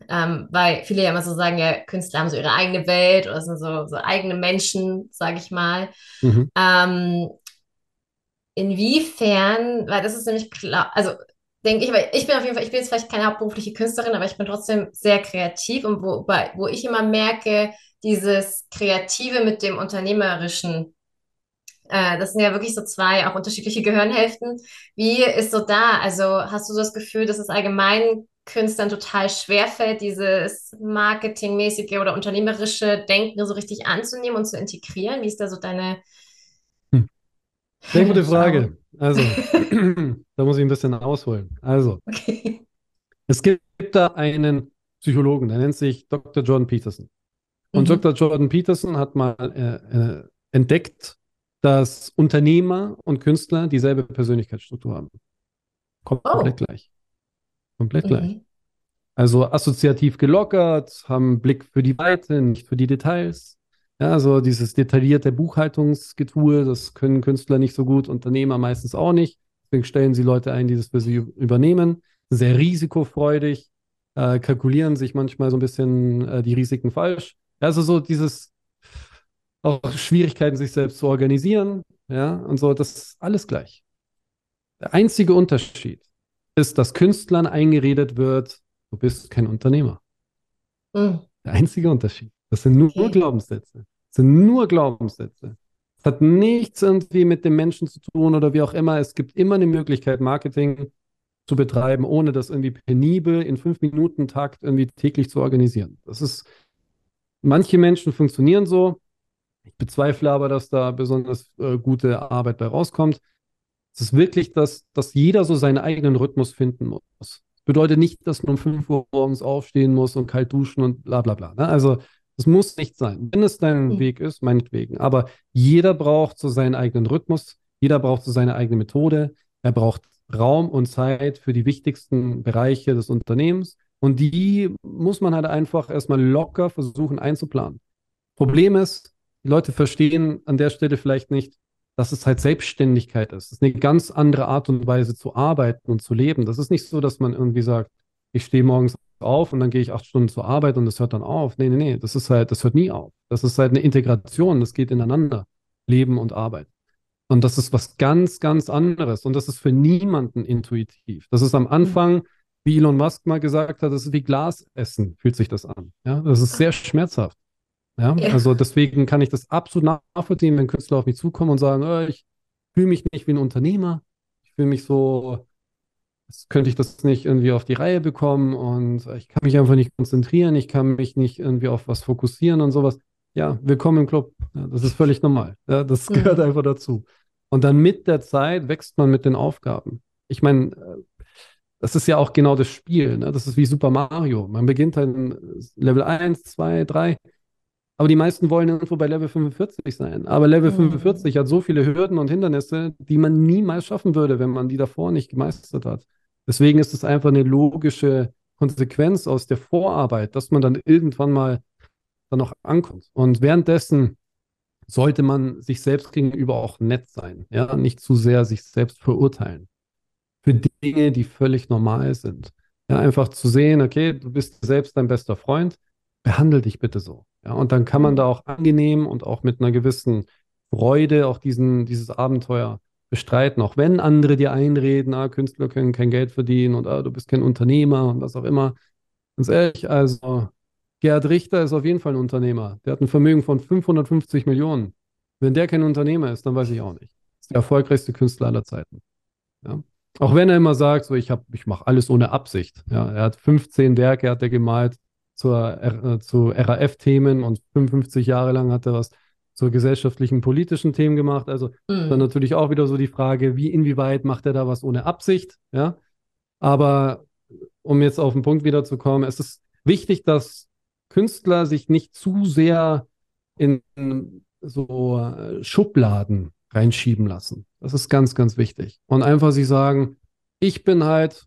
Ähm, weil viele ja immer so sagen, ja, Künstler haben so ihre eigene Welt oder sind so, so eigene Menschen, sage ich mal. Mhm. Ähm, Inwiefern, weil das ist nämlich klar, also denke ich, weil ich bin auf jeden Fall, ich bin jetzt vielleicht keine hauptberufliche Künstlerin, aber ich bin trotzdem sehr kreativ und wo, wo ich immer merke, dieses Kreative mit dem Unternehmerischen, äh, das sind ja wirklich so zwei auch unterschiedliche Gehirnhälften. Wie ist so da? Also hast du das Gefühl, dass es allgemein Künstlern total schwerfällt, dieses marketingmäßige oder unternehmerische Denken so richtig anzunehmen und zu integrieren? Wie ist da so deine sehr gute Frage. Also, da muss ich ein bisschen ausholen. Also, okay. es gibt da einen Psychologen, der nennt sich Dr. Jordan Peterson. Und mhm. Dr. Jordan Peterson hat mal äh, äh, entdeckt, dass Unternehmer und Künstler dieselbe Persönlichkeitsstruktur haben. Komplett oh. gleich. Komplett mhm. gleich. Also assoziativ gelockert, haben Blick für die Weite, nicht für die Details. Ja, also dieses detaillierte Buchhaltungsgetue, das können Künstler nicht so gut, Unternehmer meistens auch nicht. Deswegen stellen sie Leute ein, die das für sie übernehmen. Sehr risikofreudig, äh, kalkulieren sich manchmal so ein bisschen äh, die Risiken falsch. Also so dieses auch Schwierigkeiten, sich selbst zu organisieren, ja, und so, das ist alles gleich. Der einzige Unterschied ist, dass Künstlern eingeredet wird, du bist kein Unternehmer. Mhm. Der einzige Unterschied. Das sind nur, okay. nur Glaubenssätze. Das sind nur Glaubenssätze. Es hat nichts irgendwie mit dem Menschen zu tun oder wie auch immer. Es gibt immer eine Möglichkeit, Marketing zu betreiben, ohne das irgendwie penibel in fünf Minuten Takt irgendwie täglich zu organisieren. Das ist, manche Menschen funktionieren so. Ich bezweifle aber, dass da besonders äh, gute Arbeit bei rauskommt. Es ist wirklich, dass, dass jeder so seinen eigenen Rhythmus finden muss. Das bedeutet nicht, dass man um 5 Uhr morgens aufstehen muss und kalt duschen und bla bla bla. Ne? Also es muss nicht sein. Wenn es dein mhm. Weg ist, meinetwegen. Aber jeder braucht so seinen eigenen Rhythmus, jeder braucht so seine eigene Methode. Er braucht Raum und Zeit für die wichtigsten Bereiche des Unternehmens. Und die muss man halt einfach erstmal locker versuchen einzuplanen. Problem ist, die Leute verstehen an der Stelle vielleicht nicht, dass es halt Selbstständigkeit ist. Es ist eine ganz andere Art und Weise zu arbeiten und zu leben. Das ist nicht so, dass man irgendwie sagt, ich stehe morgens auf und dann gehe ich acht Stunden zur Arbeit und das hört dann auf. Nee, nee, nee, das ist halt, das hört nie auf. Das ist halt eine Integration, das geht ineinander. Leben und Arbeit. Und das ist was ganz, ganz anderes. Und das ist für niemanden intuitiv. Das ist am Anfang, wie Elon Musk mal gesagt hat, das ist wie Glas essen, fühlt sich das an. Ja, das ist sehr schmerzhaft. Ja, ja. also deswegen kann ich das absolut nachvollziehen, wenn Künstler auf mich zukommen und sagen, oh, ich fühle mich nicht wie ein Unternehmer. Ich fühle mich so, könnte ich das nicht irgendwie auf die Reihe bekommen und ich kann mich einfach nicht konzentrieren, ich kann mich nicht irgendwie auf was fokussieren und sowas. Ja, willkommen im Club. Ja, das ist völlig normal. Ja, das mhm. gehört einfach dazu. Und dann mit der Zeit wächst man mit den Aufgaben. Ich meine, äh, das ist ja auch genau das Spiel. Ne? Das ist wie Super Mario. Man beginnt halt Level 1, 2, 3. Aber die meisten wollen irgendwo bei Level 45 sein. Aber Level mhm. 45 hat so viele Hürden und Hindernisse, die man niemals schaffen würde, wenn man die davor nicht gemeistert hat. Deswegen ist es einfach eine logische Konsequenz aus der Vorarbeit, dass man dann irgendwann mal dann noch ankommt. Und währenddessen sollte man sich selbst gegenüber auch nett sein, ja, nicht zu sehr sich selbst verurteilen. Für Dinge, die völlig normal sind. Ja, einfach zu sehen, okay, du bist selbst dein bester Freund, behandle dich bitte so. Ja, und dann kann man da auch angenehm und auch mit einer gewissen Freude auch diesen, dieses Abenteuer bestreiten, auch wenn andere dir einreden, ah, Künstler können kein Geld verdienen und ah, du bist kein Unternehmer und was auch immer. Ganz ehrlich, also Gerhard Richter ist auf jeden Fall ein Unternehmer. Der hat ein Vermögen von 550 Millionen. Wenn der kein Unternehmer ist, dann weiß ich auch nicht. Ist der erfolgreichste Künstler aller Zeiten. Ja? Auch wenn er immer sagt, so ich ich mache alles ohne Absicht. Ja, er hat 15 Werke hat er gemalt zur, äh, zu RAF-Themen und 55 Jahre lang hat er was zur gesellschaftlichen, politischen Themen gemacht. Also mhm. dann natürlich auch wieder so die Frage, wie inwieweit macht er da was ohne Absicht? Ja, aber um jetzt auf den Punkt wiederzukommen, es ist wichtig, dass Künstler sich nicht zu sehr in so äh, Schubladen reinschieben lassen. Das ist ganz, ganz wichtig. Und einfach sich sagen, ich bin halt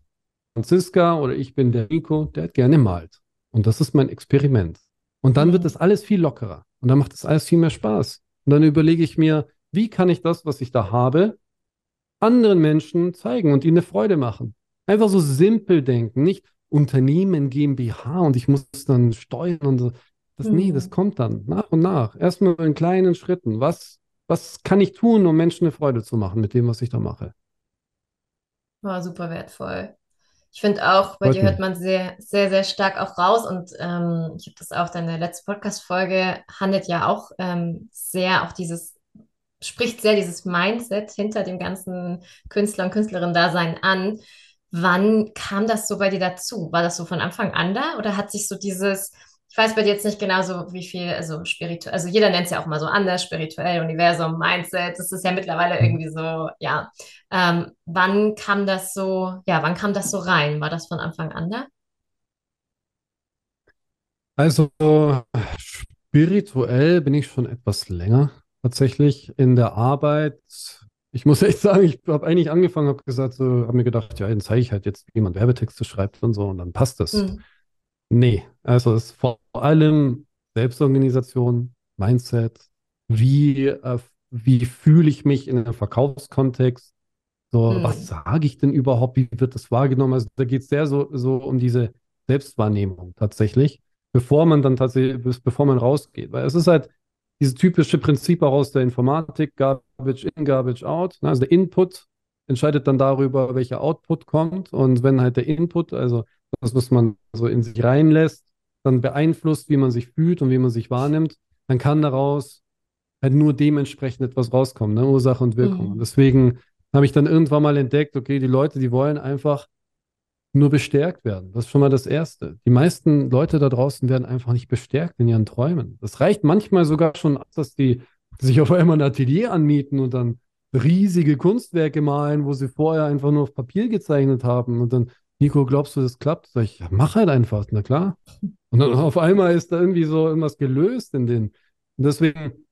Franziska oder ich bin der Nico, der gerne malt. Und das ist mein Experiment. Und dann wird das alles viel lockerer. Und dann macht das alles viel mehr Spaß. Und dann überlege ich mir, wie kann ich das, was ich da habe, anderen Menschen zeigen und ihnen eine Freude machen. Einfach so simpel denken, nicht Unternehmen GmbH und ich muss dann steuern und so. Das, mhm. Nee, das kommt dann nach und nach. Erstmal in kleinen Schritten. Was, was kann ich tun, um Menschen eine Freude zu machen mit dem, was ich da mache? War super wertvoll. Ich finde auch, bei Freut dir hört man sehr, sehr, sehr stark auch raus und ähm, ich habe das auch deine letzte Podcast-Folge handelt ja auch ähm, sehr auch dieses, spricht sehr dieses Mindset hinter dem ganzen Künstler- und Künstlerin-Dasein an. Wann kam das so bei dir dazu? War das so von Anfang an da oder hat sich so dieses, ich weiß bei dir jetzt nicht genau so, wie viel, also spirituell, also jeder nennt es ja auch mal so anders, spirituell, Universum, Mindset, das ist ja mittlerweile mhm. irgendwie so, ja. Ähm, wann kam das so, ja, wann kam das so rein? War das von Anfang an da? Also spirituell bin ich schon etwas länger tatsächlich in der Arbeit. Ich muss echt sagen, ich habe eigentlich angefangen, habe gesagt, so, habe mir gedacht, ja, dann zeige ich halt jetzt, wie man Werbetexte schreibt und so und dann passt das. Mhm. Nee, also es ist vor allem Selbstorganisation, Mindset, wie, äh, wie fühle ich mich in einem Verkaufskontext, so, hm. was sage ich denn überhaupt, wie wird das wahrgenommen? Also da geht es sehr so, so um diese Selbstwahrnehmung tatsächlich, bevor man dann tatsächlich, bevor man rausgeht. Weil es ist halt dieses typische Prinzip auch aus der Informatik, Garbage in, Garbage out. Ne? Also der Input entscheidet dann darüber, welcher Output kommt. Und wenn halt der Input, also das, was man so in sich reinlässt, dann beeinflusst, wie man sich fühlt und wie man sich wahrnimmt, dann kann daraus halt nur dementsprechend etwas rauskommen, ne? Ursache und Wirkung. Mhm. Deswegen habe ich dann irgendwann mal entdeckt, okay, die Leute, die wollen einfach nur bestärkt werden. Das ist schon mal das Erste. Die meisten Leute da draußen werden einfach nicht bestärkt in ihren Träumen. Das reicht manchmal sogar schon, dass die sich auf einmal ein Atelier anmieten und dann riesige Kunstwerke malen, wo sie vorher einfach nur auf Papier gezeichnet haben und dann Nico, glaubst du, das klappt? Sag ich, ja, mach halt einfach, na klar. Und dann auf einmal ist da irgendwie so irgendwas gelöst in den. Und deswegen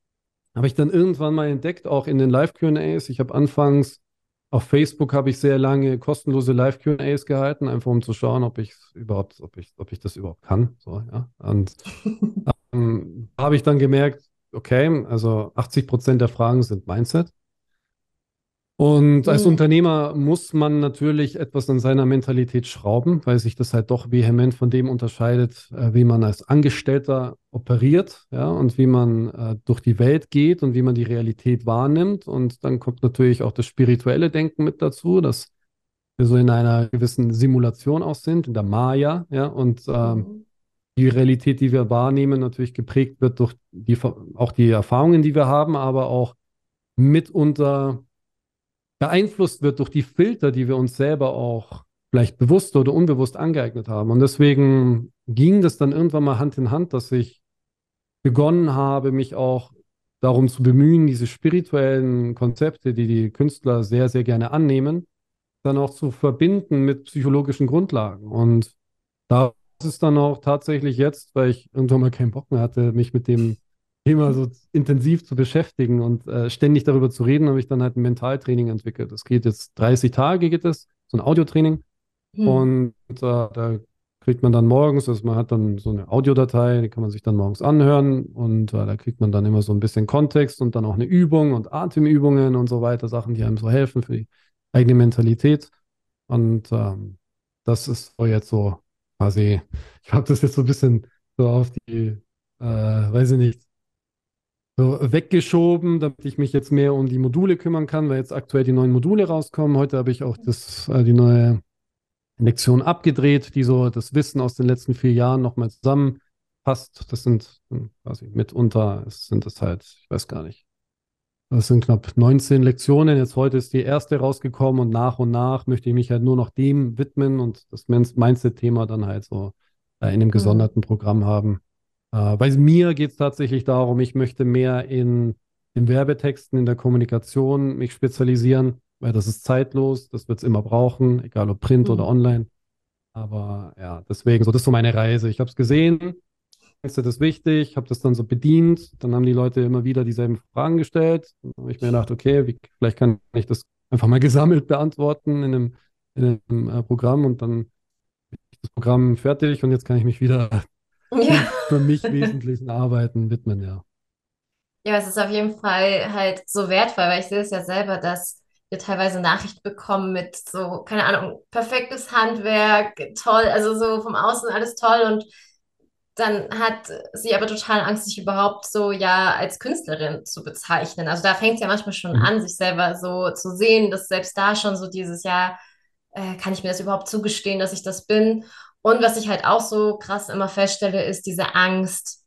habe ich dann irgendwann mal entdeckt, auch in den Live-QAs. Ich habe anfangs auf Facebook habe ich sehr lange kostenlose Live-QAs gehalten, einfach um zu schauen, ob ich überhaupt, ob ich, ob ich das überhaupt kann. So, ja. Und ähm, habe ich dann gemerkt, okay, also 80 Prozent der Fragen sind Mindset. Und als mhm. Unternehmer muss man natürlich etwas an seiner Mentalität schrauben, weil sich das halt doch vehement von dem unterscheidet, äh, wie man als Angestellter operiert, ja, und wie man äh, durch die Welt geht und wie man die Realität wahrnimmt. Und dann kommt natürlich auch das spirituelle Denken mit dazu, dass wir so in einer gewissen Simulation auch sind, in der Maya, ja, und ähm, mhm. die Realität, die wir wahrnehmen, natürlich geprägt wird durch die, auch die Erfahrungen, die wir haben, aber auch mitunter beeinflusst wird durch die Filter, die wir uns selber auch vielleicht bewusst oder unbewusst angeeignet haben. Und deswegen ging das dann irgendwann mal Hand in Hand, dass ich begonnen habe, mich auch darum zu bemühen, diese spirituellen Konzepte, die die Künstler sehr, sehr gerne annehmen, dann auch zu verbinden mit psychologischen Grundlagen. Und da ist es dann auch tatsächlich jetzt, weil ich irgendwann mal keinen Bock mehr hatte, mich mit dem Thema so intensiv zu beschäftigen und äh, ständig darüber zu reden, habe ich dann halt ein Mentaltraining entwickelt. Das geht jetzt 30 Tage, geht es, so ein Audiotraining. Hm. Und äh, da kriegt man dann morgens, also man hat dann so eine Audiodatei, die kann man sich dann morgens anhören und äh, da kriegt man dann immer so ein bisschen Kontext und dann auch eine Übung und Atemübungen und so weiter, Sachen, die einem so helfen für die eigene Mentalität. Und ähm, das ist so jetzt so quasi, ich habe das jetzt so ein bisschen so auf die, äh, weiß ich nicht, so weggeschoben, damit ich mich jetzt mehr um die Module kümmern kann, weil jetzt aktuell die neuen Module rauskommen. Heute habe ich auch das, äh, die neue Lektion abgedreht, die so das Wissen aus den letzten vier Jahren nochmal zusammenfasst. Das sind hm, quasi mitunter, sind das halt, ich weiß gar nicht. Das sind knapp 19 Lektionen. Jetzt heute ist die erste rausgekommen und nach und nach möchte ich mich halt nur noch dem widmen und das Mindset-Thema dann halt so äh, in einem mhm. gesonderten. Programm haben. Äh, bei mir geht es tatsächlich darum, ich möchte mehr in den Werbetexten, in der Kommunikation mich spezialisieren weil das ist zeitlos, das wird es immer brauchen, egal ob Print mhm. oder online. Aber ja, deswegen, so das ist so meine Reise. Ich habe es gesehen, ist das wichtig, habe das dann so bedient, dann haben die Leute immer wieder dieselben Fragen gestellt. Dann habe ich mir gedacht, okay, wie, vielleicht kann ich das einfach mal gesammelt beantworten in einem, in einem äh, Programm und dann ist das Programm fertig und jetzt kann ich mich wieder ja. Für mich wesentlichen Arbeiten widmen, ja. Ja, es ist auf jeden Fall halt so wertvoll, weil ich sehe es ja selber, dass wir teilweise Nachrichten bekommen mit so, keine Ahnung, perfektes Handwerk, toll, also so vom Außen alles toll und dann hat sie aber total Angst, sich überhaupt so ja als Künstlerin zu bezeichnen. Also da fängt es ja manchmal schon mhm. an, sich selber so zu sehen, dass selbst da schon so dieses Jahr, äh, kann ich mir das überhaupt zugestehen, dass ich das bin? Und was ich halt auch so krass immer feststelle, ist diese Angst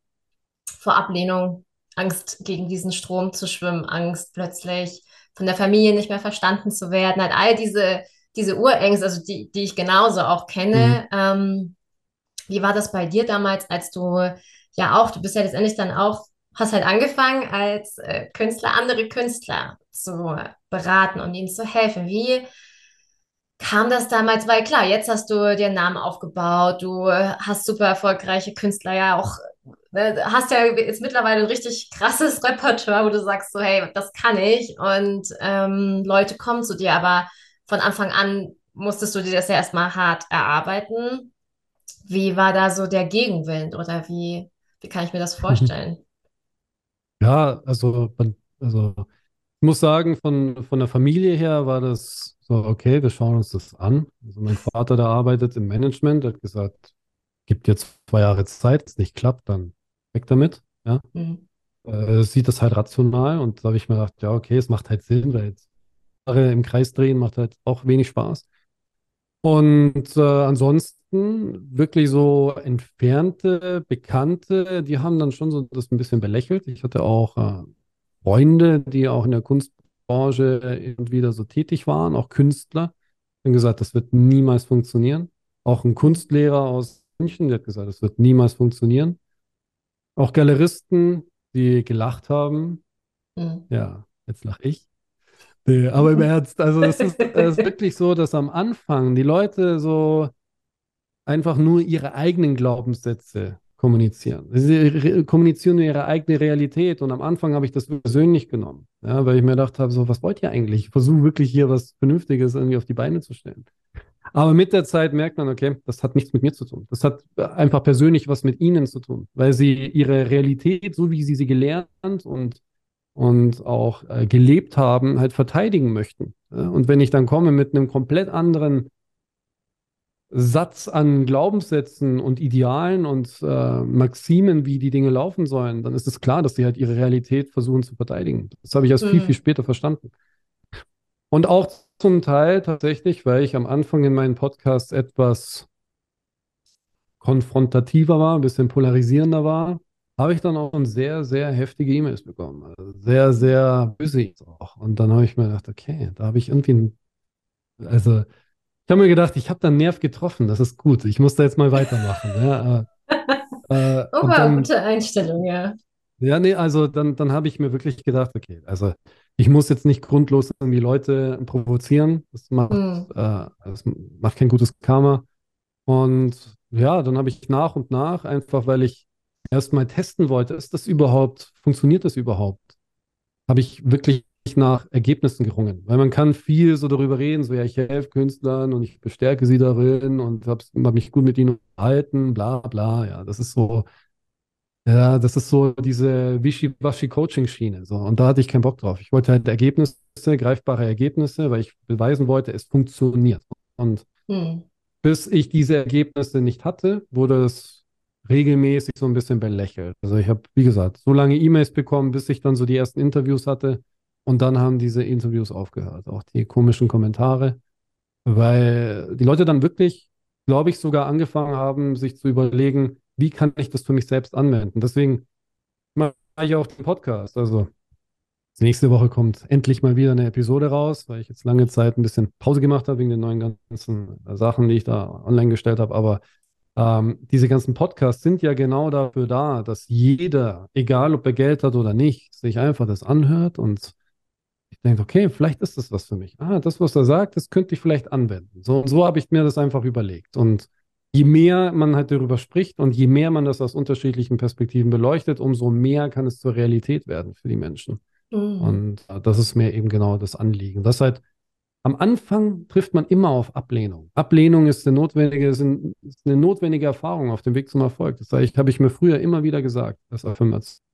vor Ablehnung, Angst gegen diesen Strom zu schwimmen, Angst plötzlich von der Familie nicht mehr verstanden zu werden, halt all diese, diese Urängste, also die, die ich genauso auch kenne. Mhm. Ähm, wie war das bei dir damals, als du ja auch, du bist ja letztendlich dann auch, hast halt angefangen als äh, Künstler, andere Künstler zu beraten und ihnen zu helfen. Wie kam das damals? Weil klar, jetzt hast du dir einen Namen aufgebaut, du hast super erfolgreiche Künstler ja auch Ne, hast ja jetzt mittlerweile ein richtig krasses Repertoire, wo du sagst so, hey, das kann ich und ähm, Leute kommen zu dir, aber von Anfang an musstest du dir das ja erstmal hart erarbeiten. Wie war da so der Gegenwind oder wie, wie kann ich mir das vorstellen? Ja, also, also muss sagen, von, von der Familie her war das so, okay, wir schauen uns das an. Also mein Vater, der arbeitet im Management, hat gesagt, gibt jetzt zwei Jahre Zeit, wenn es nicht klappt, dann weg damit. Ja. Mhm. Äh, sieht das halt rational und da habe ich mir gedacht, ja, okay, es macht halt Sinn, weil jetzt im Kreis drehen macht halt auch wenig Spaß. Und äh, ansonsten wirklich so entfernte Bekannte, die haben dann schon so das ein bisschen belächelt. Ich hatte auch äh, Freunde, die auch in der Kunstbranche irgendwie wieder so tätig waren, auch Künstler, haben gesagt, das wird niemals funktionieren. Auch ein Kunstlehrer aus München, der hat gesagt, das wird niemals funktionieren. Auch Galeristen, die gelacht haben. Mhm. Ja, jetzt lache ich. Nee, aber im Ernst, also es ist, ist wirklich so, dass am Anfang die Leute so einfach nur ihre eigenen Glaubenssätze kommunizieren. Sie kommunizieren nur ihre eigene Realität und am Anfang habe ich das persönlich genommen, ja, weil ich mir gedacht habe, so, was wollt ihr eigentlich? Ich versuche wirklich hier was Vernünftiges irgendwie auf die Beine zu stellen. Aber mit der Zeit merkt man, okay, das hat nichts mit mir zu tun. Das hat einfach persönlich was mit ihnen zu tun, weil sie ihre Realität, so wie sie sie gelernt und, und auch äh, gelebt haben, halt verteidigen möchten. Und wenn ich dann komme mit einem komplett anderen Satz an Glaubenssätzen und Idealen und äh, Maximen, wie die Dinge laufen sollen, dann ist es klar, dass sie halt ihre Realität versuchen zu verteidigen. Das habe ich erst mhm. viel, viel später verstanden. Und auch zum Teil tatsächlich, weil ich am Anfang in meinen Podcasts etwas konfrontativer war, ein bisschen polarisierender war, habe ich dann auch sehr, sehr heftige E-Mails bekommen. Also sehr, sehr böse auch. Und dann habe ich mir gedacht, okay, da habe ich irgendwie, ein, also ich habe mir gedacht, ich habe da einen Nerv getroffen, das ist gut, ich muss da jetzt mal weitermachen. ja, äh, äh, oh, war gute Einstellung, ja. Ja, nee, also dann, dann habe ich mir wirklich gedacht, okay, also ich muss jetzt nicht grundlos irgendwie Leute provozieren. Das macht, mhm. äh, das macht kein gutes Karma. Und ja, dann habe ich nach und nach, einfach weil ich erstmal testen wollte, ist das überhaupt, funktioniert das überhaupt? Habe ich wirklich nach Ergebnissen gerungen? Weil man kann viel so darüber reden, so ja, ich helfe Künstlern und ich bestärke sie darin und habe hab mich gut mit ihnen unterhalten, bla bla, ja, das ist so, ja, das ist so diese Wischi-Waschi-Coaching-Schiene. So. Und da hatte ich keinen Bock drauf. Ich wollte halt Ergebnisse, greifbare Ergebnisse, weil ich beweisen wollte, es funktioniert. Und hm. bis ich diese Ergebnisse nicht hatte, wurde es regelmäßig so ein bisschen belächelt. Also ich habe, wie gesagt, so lange E-Mails bekommen, bis ich dann so die ersten Interviews hatte. Und dann haben diese Interviews aufgehört, auch die komischen Kommentare, weil die Leute dann wirklich, glaube ich, sogar angefangen haben, sich zu überlegen, wie kann ich das für mich selbst anwenden? Deswegen mache ich auch den Podcast. Also nächste Woche kommt endlich mal wieder eine Episode raus, weil ich jetzt lange Zeit ein bisschen Pause gemacht habe wegen den neuen ganzen Sachen, die ich da online gestellt habe. Aber ähm, diese ganzen Podcasts sind ja genau dafür da, dass jeder, egal ob er Geld hat oder nicht, sich einfach das anhört und ich denke, okay, vielleicht ist das was für mich. Ah, das, was er sagt, das könnte ich vielleicht anwenden. So, so habe ich mir das einfach überlegt. Und je mehr man halt darüber spricht und je mehr man das aus unterschiedlichen Perspektiven beleuchtet, umso mehr kann es zur Realität werden für die Menschen. Mhm. Und äh, das ist mir eben genau das Anliegen. Das halt am Anfang trifft man immer auf Ablehnung. Ablehnung ist eine notwendige, ist eine notwendige Erfahrung auf dem Weg zum Erfolg. Das habe ich mir früher immer wieder gesagt, das Affirmation.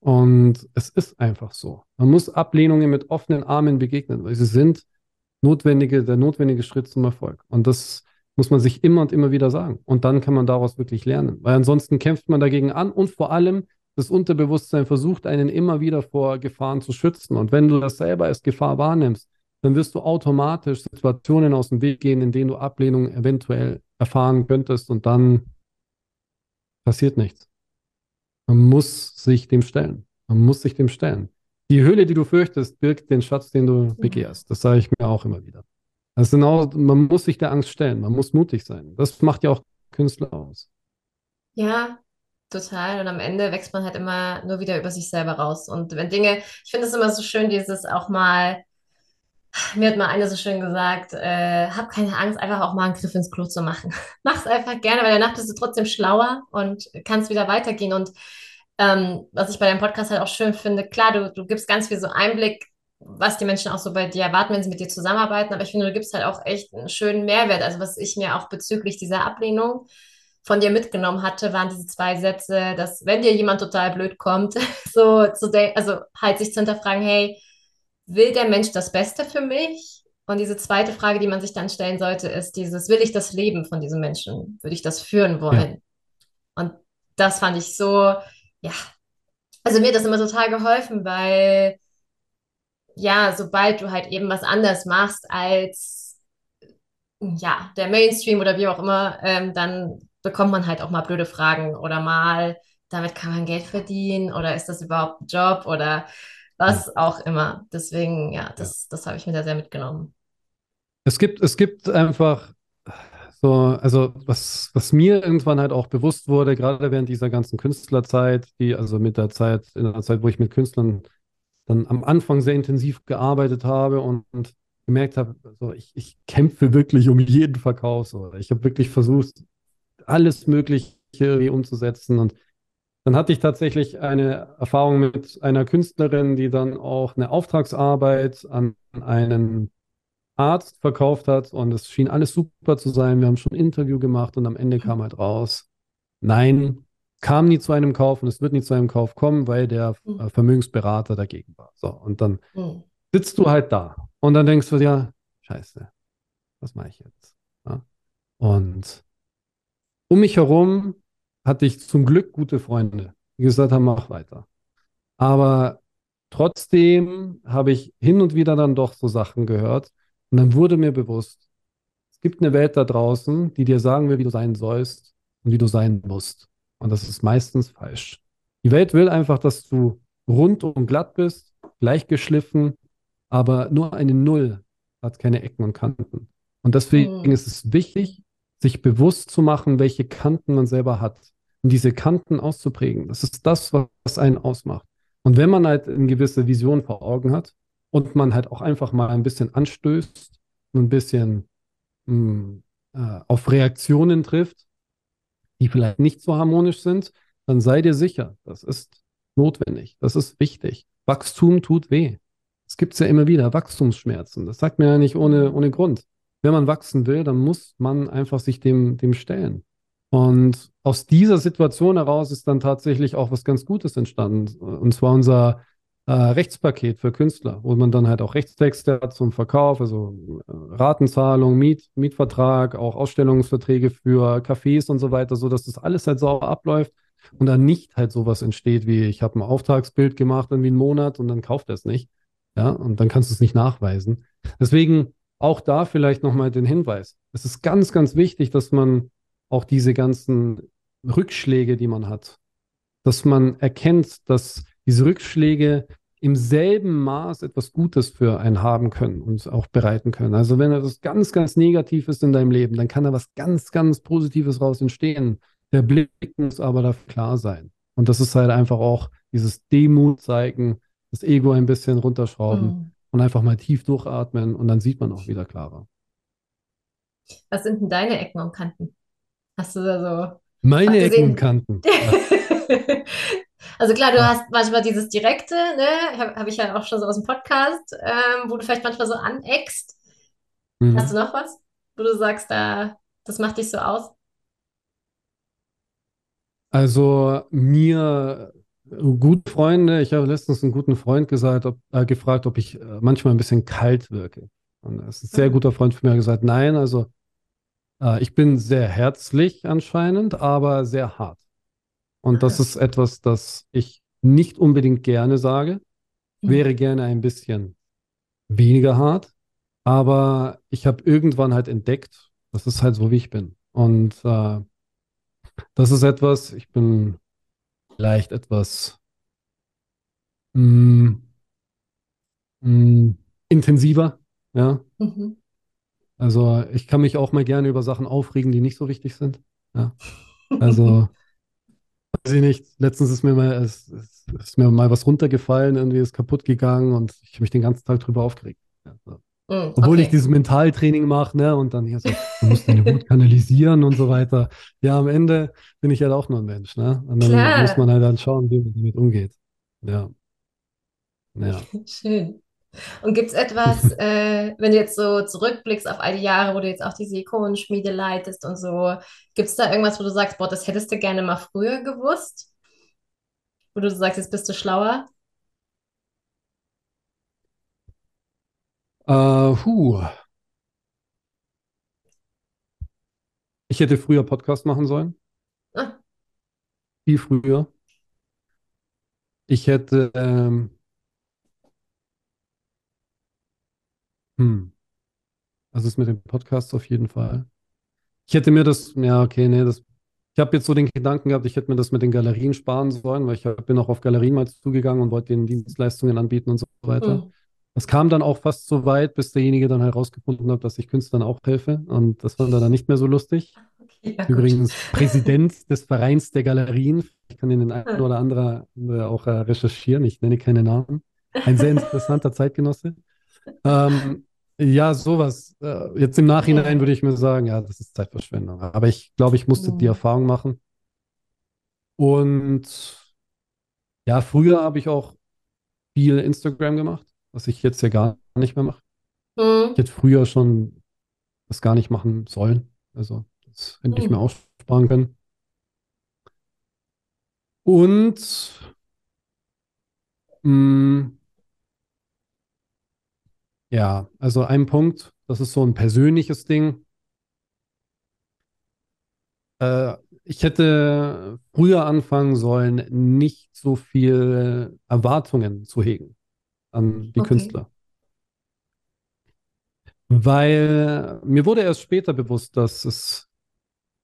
Und es ist einfach so. Man muss Ablehnungen mit offenen Armen begegnen, weil sie sind notwendige, der notwendige Schritt zum Erfolg. Und das muss man sich immer und immer wieder sagen. Und dann kann man daraus wirklich lernen. Weil ansonsten kämpft man dagegen an und vor allem das Unterbewusstsein versucht einen immer wieder vor Gefahren zu schützen. Und wenn du das selber als Gefahr wahrnimmst, dann wirst du automatisch Situationen aus dem Weg gehen, in denen du Ablehnung eventuell erfahren könntest und dann passiert nichts. Man muss sich dem stellen. Man muss sich dem stellen. Die Höhle, die du fürchtest, birgt den Schatz, den du begehrst. Das sage ich mir auch immer wieder. Das sind auch, man muss sich der Angst stellen, man muss mutig sein. Das macht ja auch Künstler aus. Ja, total. Und am Ende wächst man halt immer nur wieder über sich selber raus. Und wenn Dinge, ich finde es immer so schön, dieses auch mal, mir hat mal eine so schön gesagt, äh, hab keine Angst, einfach auch mal einen Griff ins Klo zu machen. Mach's einfach gerne, weil danach bist du trotzdem schlauer und kannst wieder weitergehen. Und ähm, was ich bei deinem Podcast halt auch schön finde, klar, du, du gibst ganz viel so Einblick was die Menschen auch so bei dir erwarten, wenn sie mit dir zusammenarbeiten. Aber ich finde, du gibst halt auch echt einen schönen Mehrwert. Also was ich mir auch bezüglich dieser Ablehnung von dir mitgenommen hatte, waren diese zwei Sätze, dass wenn dir jemand total blöd kommt, so zu denken, also halt sich zu hinterfragen, hey, will der Mensch das Beste für mich? Und diese zweite Frage, die man sich dann stellen sollte, ist dieses, will ich das Leben von diesem Menschen? Würde ich das führen wollen? Ja. Und das fand ich so, ja, also mir hat das immer total geholfen, weil ja, sobald du halt eben was anders machst als ja, der Mainstream oder wie auch immer, ähm, dann bekommt man halt auch mal blöde Fragen oder mal, damit kann man Geld verdienen oder ist das überhaupt ein Job oder was auch immer. Deswegen, ja, das, das habe ich mir da sehr mitgenommen. Es gibt, es gibt einfach so, also was, was mir irgendwann halt auch bewusst wurde, gerade während dieser ganzen Künstlerzeit, die, also mit der Zeit, in der Zeit, wo ich mit Künstlern dann am Anfang sehr intensiv gearbeitet habe und, und gemerkt habe, also ich, ich kämpfe wirklich um jeden Verkauf. So. Ich habe wirklich versucht, alles Mögliche umzusetzen. Und dann hatte ich tatsächlich eine Erfahrung mit einer Künstlerin, die dann auch eine Auftragsarbeit an einen Arzt verkauft hat und es schien alles super zu sein. Wir haben schon ein Interview gemacht und am Ende kam halt raus, nein, kam nie zu einem Kauf und es wird nie zu einem Kauf kommen, weil der äh, Vermögensberater dagegen war. So, und dann mhm. sitzt du halt da und dann denkst du dir, scheiße, was mache ich jetzt? Ja? Und um mich herum hatte ich zum Glück gute Freunde, die gesagt haben, mach weiter. Aber trotzdem habe ich hin und wieder dann doch so Sachen gehört und dann wurde mir bewusst, es gibt eine Welt da draußen, die dir sagen will, wie du sein sollst und wie du sein musst. Und das ist meistens falsch. Die Welt will einfach, dass du rund und glatt bist, gleichgeschliffen, aber nur eine Null hat keine Ecken und Kanten. Und deswegen mhm. ist es wichtig, sich bewusst zu machen, welche Kanten man selber hat. Diese Kanten auszuprägen. Das ist das, was einen ausmacht. Und wenn man halt eine gewisse Vision vor Augen hat und man halt auch einfach mal ein bisschen anstößt und ein bisschen mh, hm, äh, auf Reaktionen trifft, die vielleicht nicht so harmonisch sind, dann sei dir sicher, das ist notwendig, das ist wichtig. Wachstum tut weh. Es gibt ja immer wieder Wachstumsschmerzen. Das sagt man ja nicht ohne, ohne Grund. Wenn man wachsen will, dann muss man einfach sich dem, dem stellen. Und aus dieser Situation heraus ist dann tatsächlich auch was ganz Gutes entstanden. Und zwar unser äh, Rechtspaket für Künstler, wo man dann halt auch Rechtstexte hat zum Verkauf, also äh, Ratenzahlung, Miet, Mietvertrag, auch Ausstellungsverträge für Cafés und so weiter, so dass das alles halt sauber abläuft und dann nicht halt sowas entsteht wie ich habe ein Auftragsbild gemacht irgendwie einen Monat und dann kauft er es nicht, ja, und dann kannst du es nicht nachweisen. Deswegen auch da vielleicht nochmal den Hinweis. Es ist ganz, ganz wichtig, dass man auch diese ganzen Rückschläge, die man hat, dass man erkennt, dass diese Rückschläge im selben Maß etwas Gutes für einen haben können und auch bereiten können. Also wenn etwas ganz, ganz Negatives in deinem Leben, dann kann da was ganz, ganz Positives raus entstehen. Der Blick muss aber da klar sein. Und das ist halt einfach auch dieses Demut zeigen, das Ego ein bisschen runterschrauben mhm. und einfach mal tief durchatmen und dann sieht man auch wieder klarer. Was sind denn deine Ecken und Kanten? Hast du da so. Meine Ecken und Kanten. Ja. Also klar, du hast manchmal dieses Direkte, ne? Habe hab ich ja auch schon so aus dem Podcast, ähm, wo du vielleicht manchmal so aneckst. Mhm. Hast du noch was, wo du sagst, da, das macht dich so aus? Also mir gute Freunde, ich habe letztens einen guten Freund gesagt, ob, äh, gefragt, ob ich äh, manchmal ein bisschen kalt wirke. Und das ist ein sehr mhm. guter Freund von mir gesagt, nein, also äh, ich bin sehr herzlich anscheinend, aber sehr hart. Und das ist etwas, das ich nicht unbedingt gerne sage. Ich wäre gerne ein bisschen weniger hart, aber ich habe irgendwann halt entdeckt, das ist halt so, wie ich bin. Und äh, das ist etwas, ich bin vielleicht etwas mh, mm, mh, mm, intensiver, ja. Mhm. Also ich kann mich auch mal gerne über Sachen aufregen, die nicht so wichtig sind. Ja. Also weiß ich nicht, letztens ist mir mal, es, ist mir mal was runtergefallen, irgendwie ist kaputt gegangen und ich habe mich den ganzen Tag drüber aufgeregt. Ja, so. mm, Obwohl okay. ich dieses Mentaltraining mache, ne, und dann hier so, du musst deine Wut kanalisieren und so weiter. Ja, am Ende bin ich halt auch nur ein Mensch, ne? Und dann Klar. muss man halt dann schauen, wie man damit umgeht. Ja. Ja. Schön. Und gibt es etwas, äh, wenn du jetzt so zurückblickst auf all die Jahre, wo du jetzt auch diese Ikonenschmiede leitest und so, gibt es da irgendwas, wo du sagst, boah, das hättest du gerne mal früher gewusst? Wo du sagst, jetzt bist du schlauer? Uh, huh. Ich hätte früher Podcast machen sollen. Ah. Viel früher. Ich hätte ähm, Hm. Also es mit dem Podcast auf jeden Fall. Ich hätte mir das, ja, okay, nee, das, ich habe jetzt so den Gedanken gehabt, ich hätte mir das mit den Galerien sparen sollen, weil ich bin auch auf Galerien mal zugegangen und wollte denen Dienstleistungen anbieten und so weiter. Mhm. Das kam dann auch fast so weit, bis derjenige dann herausgefunden hat, dass ich Künstlern auch helfe. Und das war dann nicht mehr so lustig. Ja, Übrigens Präsident des Vereins der Galerien. Ich kann den einen oder anderen auch äh, recherchieren. Ich nenne keine Namen. Ein sehr interessanter Zeitgenosse. Ähm, ja, sowas. Äh, jetzt im Nachhinein würde ich mir sagen, ja, das ist Zeitverschwendung. Aber ich glaube, ich musste die Erfahrung machen. Und ja, früher habe ich auch viel Instagram gemacht, was ich jetzt ja gar nicht mehr mache. Mhm. Ich hätte früher schon das gar nicht machen sollen. Also, das hätte ich mir mhm. aussparen können. Und mh, mm, ja, also ein Punkt, das ist so ein persönliches Ding. Äh, ich hätte früher anfangen sollen, nicht so viel Erwartungen zu hegen an die okay. Künstler. Weil mir wurde erst später bewusst, dass es,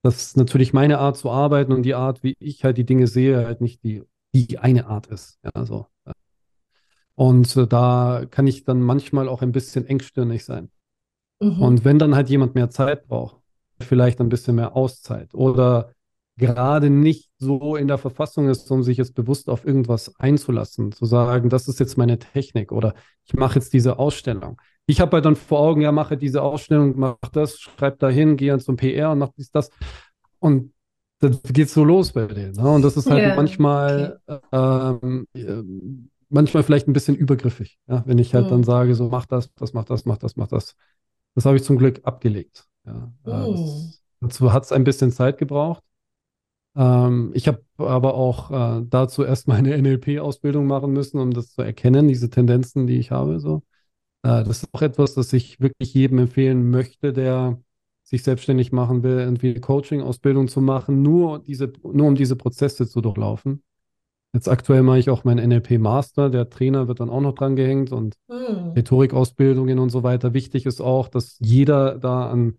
dass natürlich meine Art zu arbeiten und die Art, wie ich halt die Dinge sehe, halt nicht die, die eine Art ist. Ja, also und äh, da kann ich dann manchmal auch ein bisschen engstirnig sein. Mhm. Und wenn dann halt jemand mehr Zeit braucht, vielleicht ein bisschen mehr Auszeit oder gerade nicht so in der Verfassung ist, um sich jetzt bewusst auf irgendwas einzulassen, zu sagen, das ist jetzt meine Technik oder ich mache jetzt diese Ausstellung. Ich habe halt dann vor Augen, ja, mache diese Ausstellung, mach das, schreib da hin, gehe dann zum PR und mach dies, das. Und das geht so los bei denen. Ne? Und das ist halt ja, manchmal, okay. ähm, manchmal vielleicht ein bisschen übergriffig, ja? wenn ich halt mhm. dann sage, so mach das, das, mach das, mach das, mach das. Das habe ich zum Glück abgelegt. Ja? Mhm. Das, dazu hat es ein bisschen Zeit gebraucht. Ähm, ich habe aber auch äh, dazu erst meine NLP-Ausbildung machen müssen, um das zu erkennen, diese Tendenzen, die ich habe. So. Äh, das ist auch etwas, das ich wirklich jedem empfehlen möchte, der sich selbstständig machen will, irgendwie Coaching-Ausbildung zu machen, nur, diese, nur um diese Prozesse zu durchlaufen. Jetzt aktuell mache ich auch meinen NLP-Master, der Trainer wird dann auch noch dran gehängt und hm. Rhetorikausbildungen und so weiter. Wichtig ist auch, dass jeder da an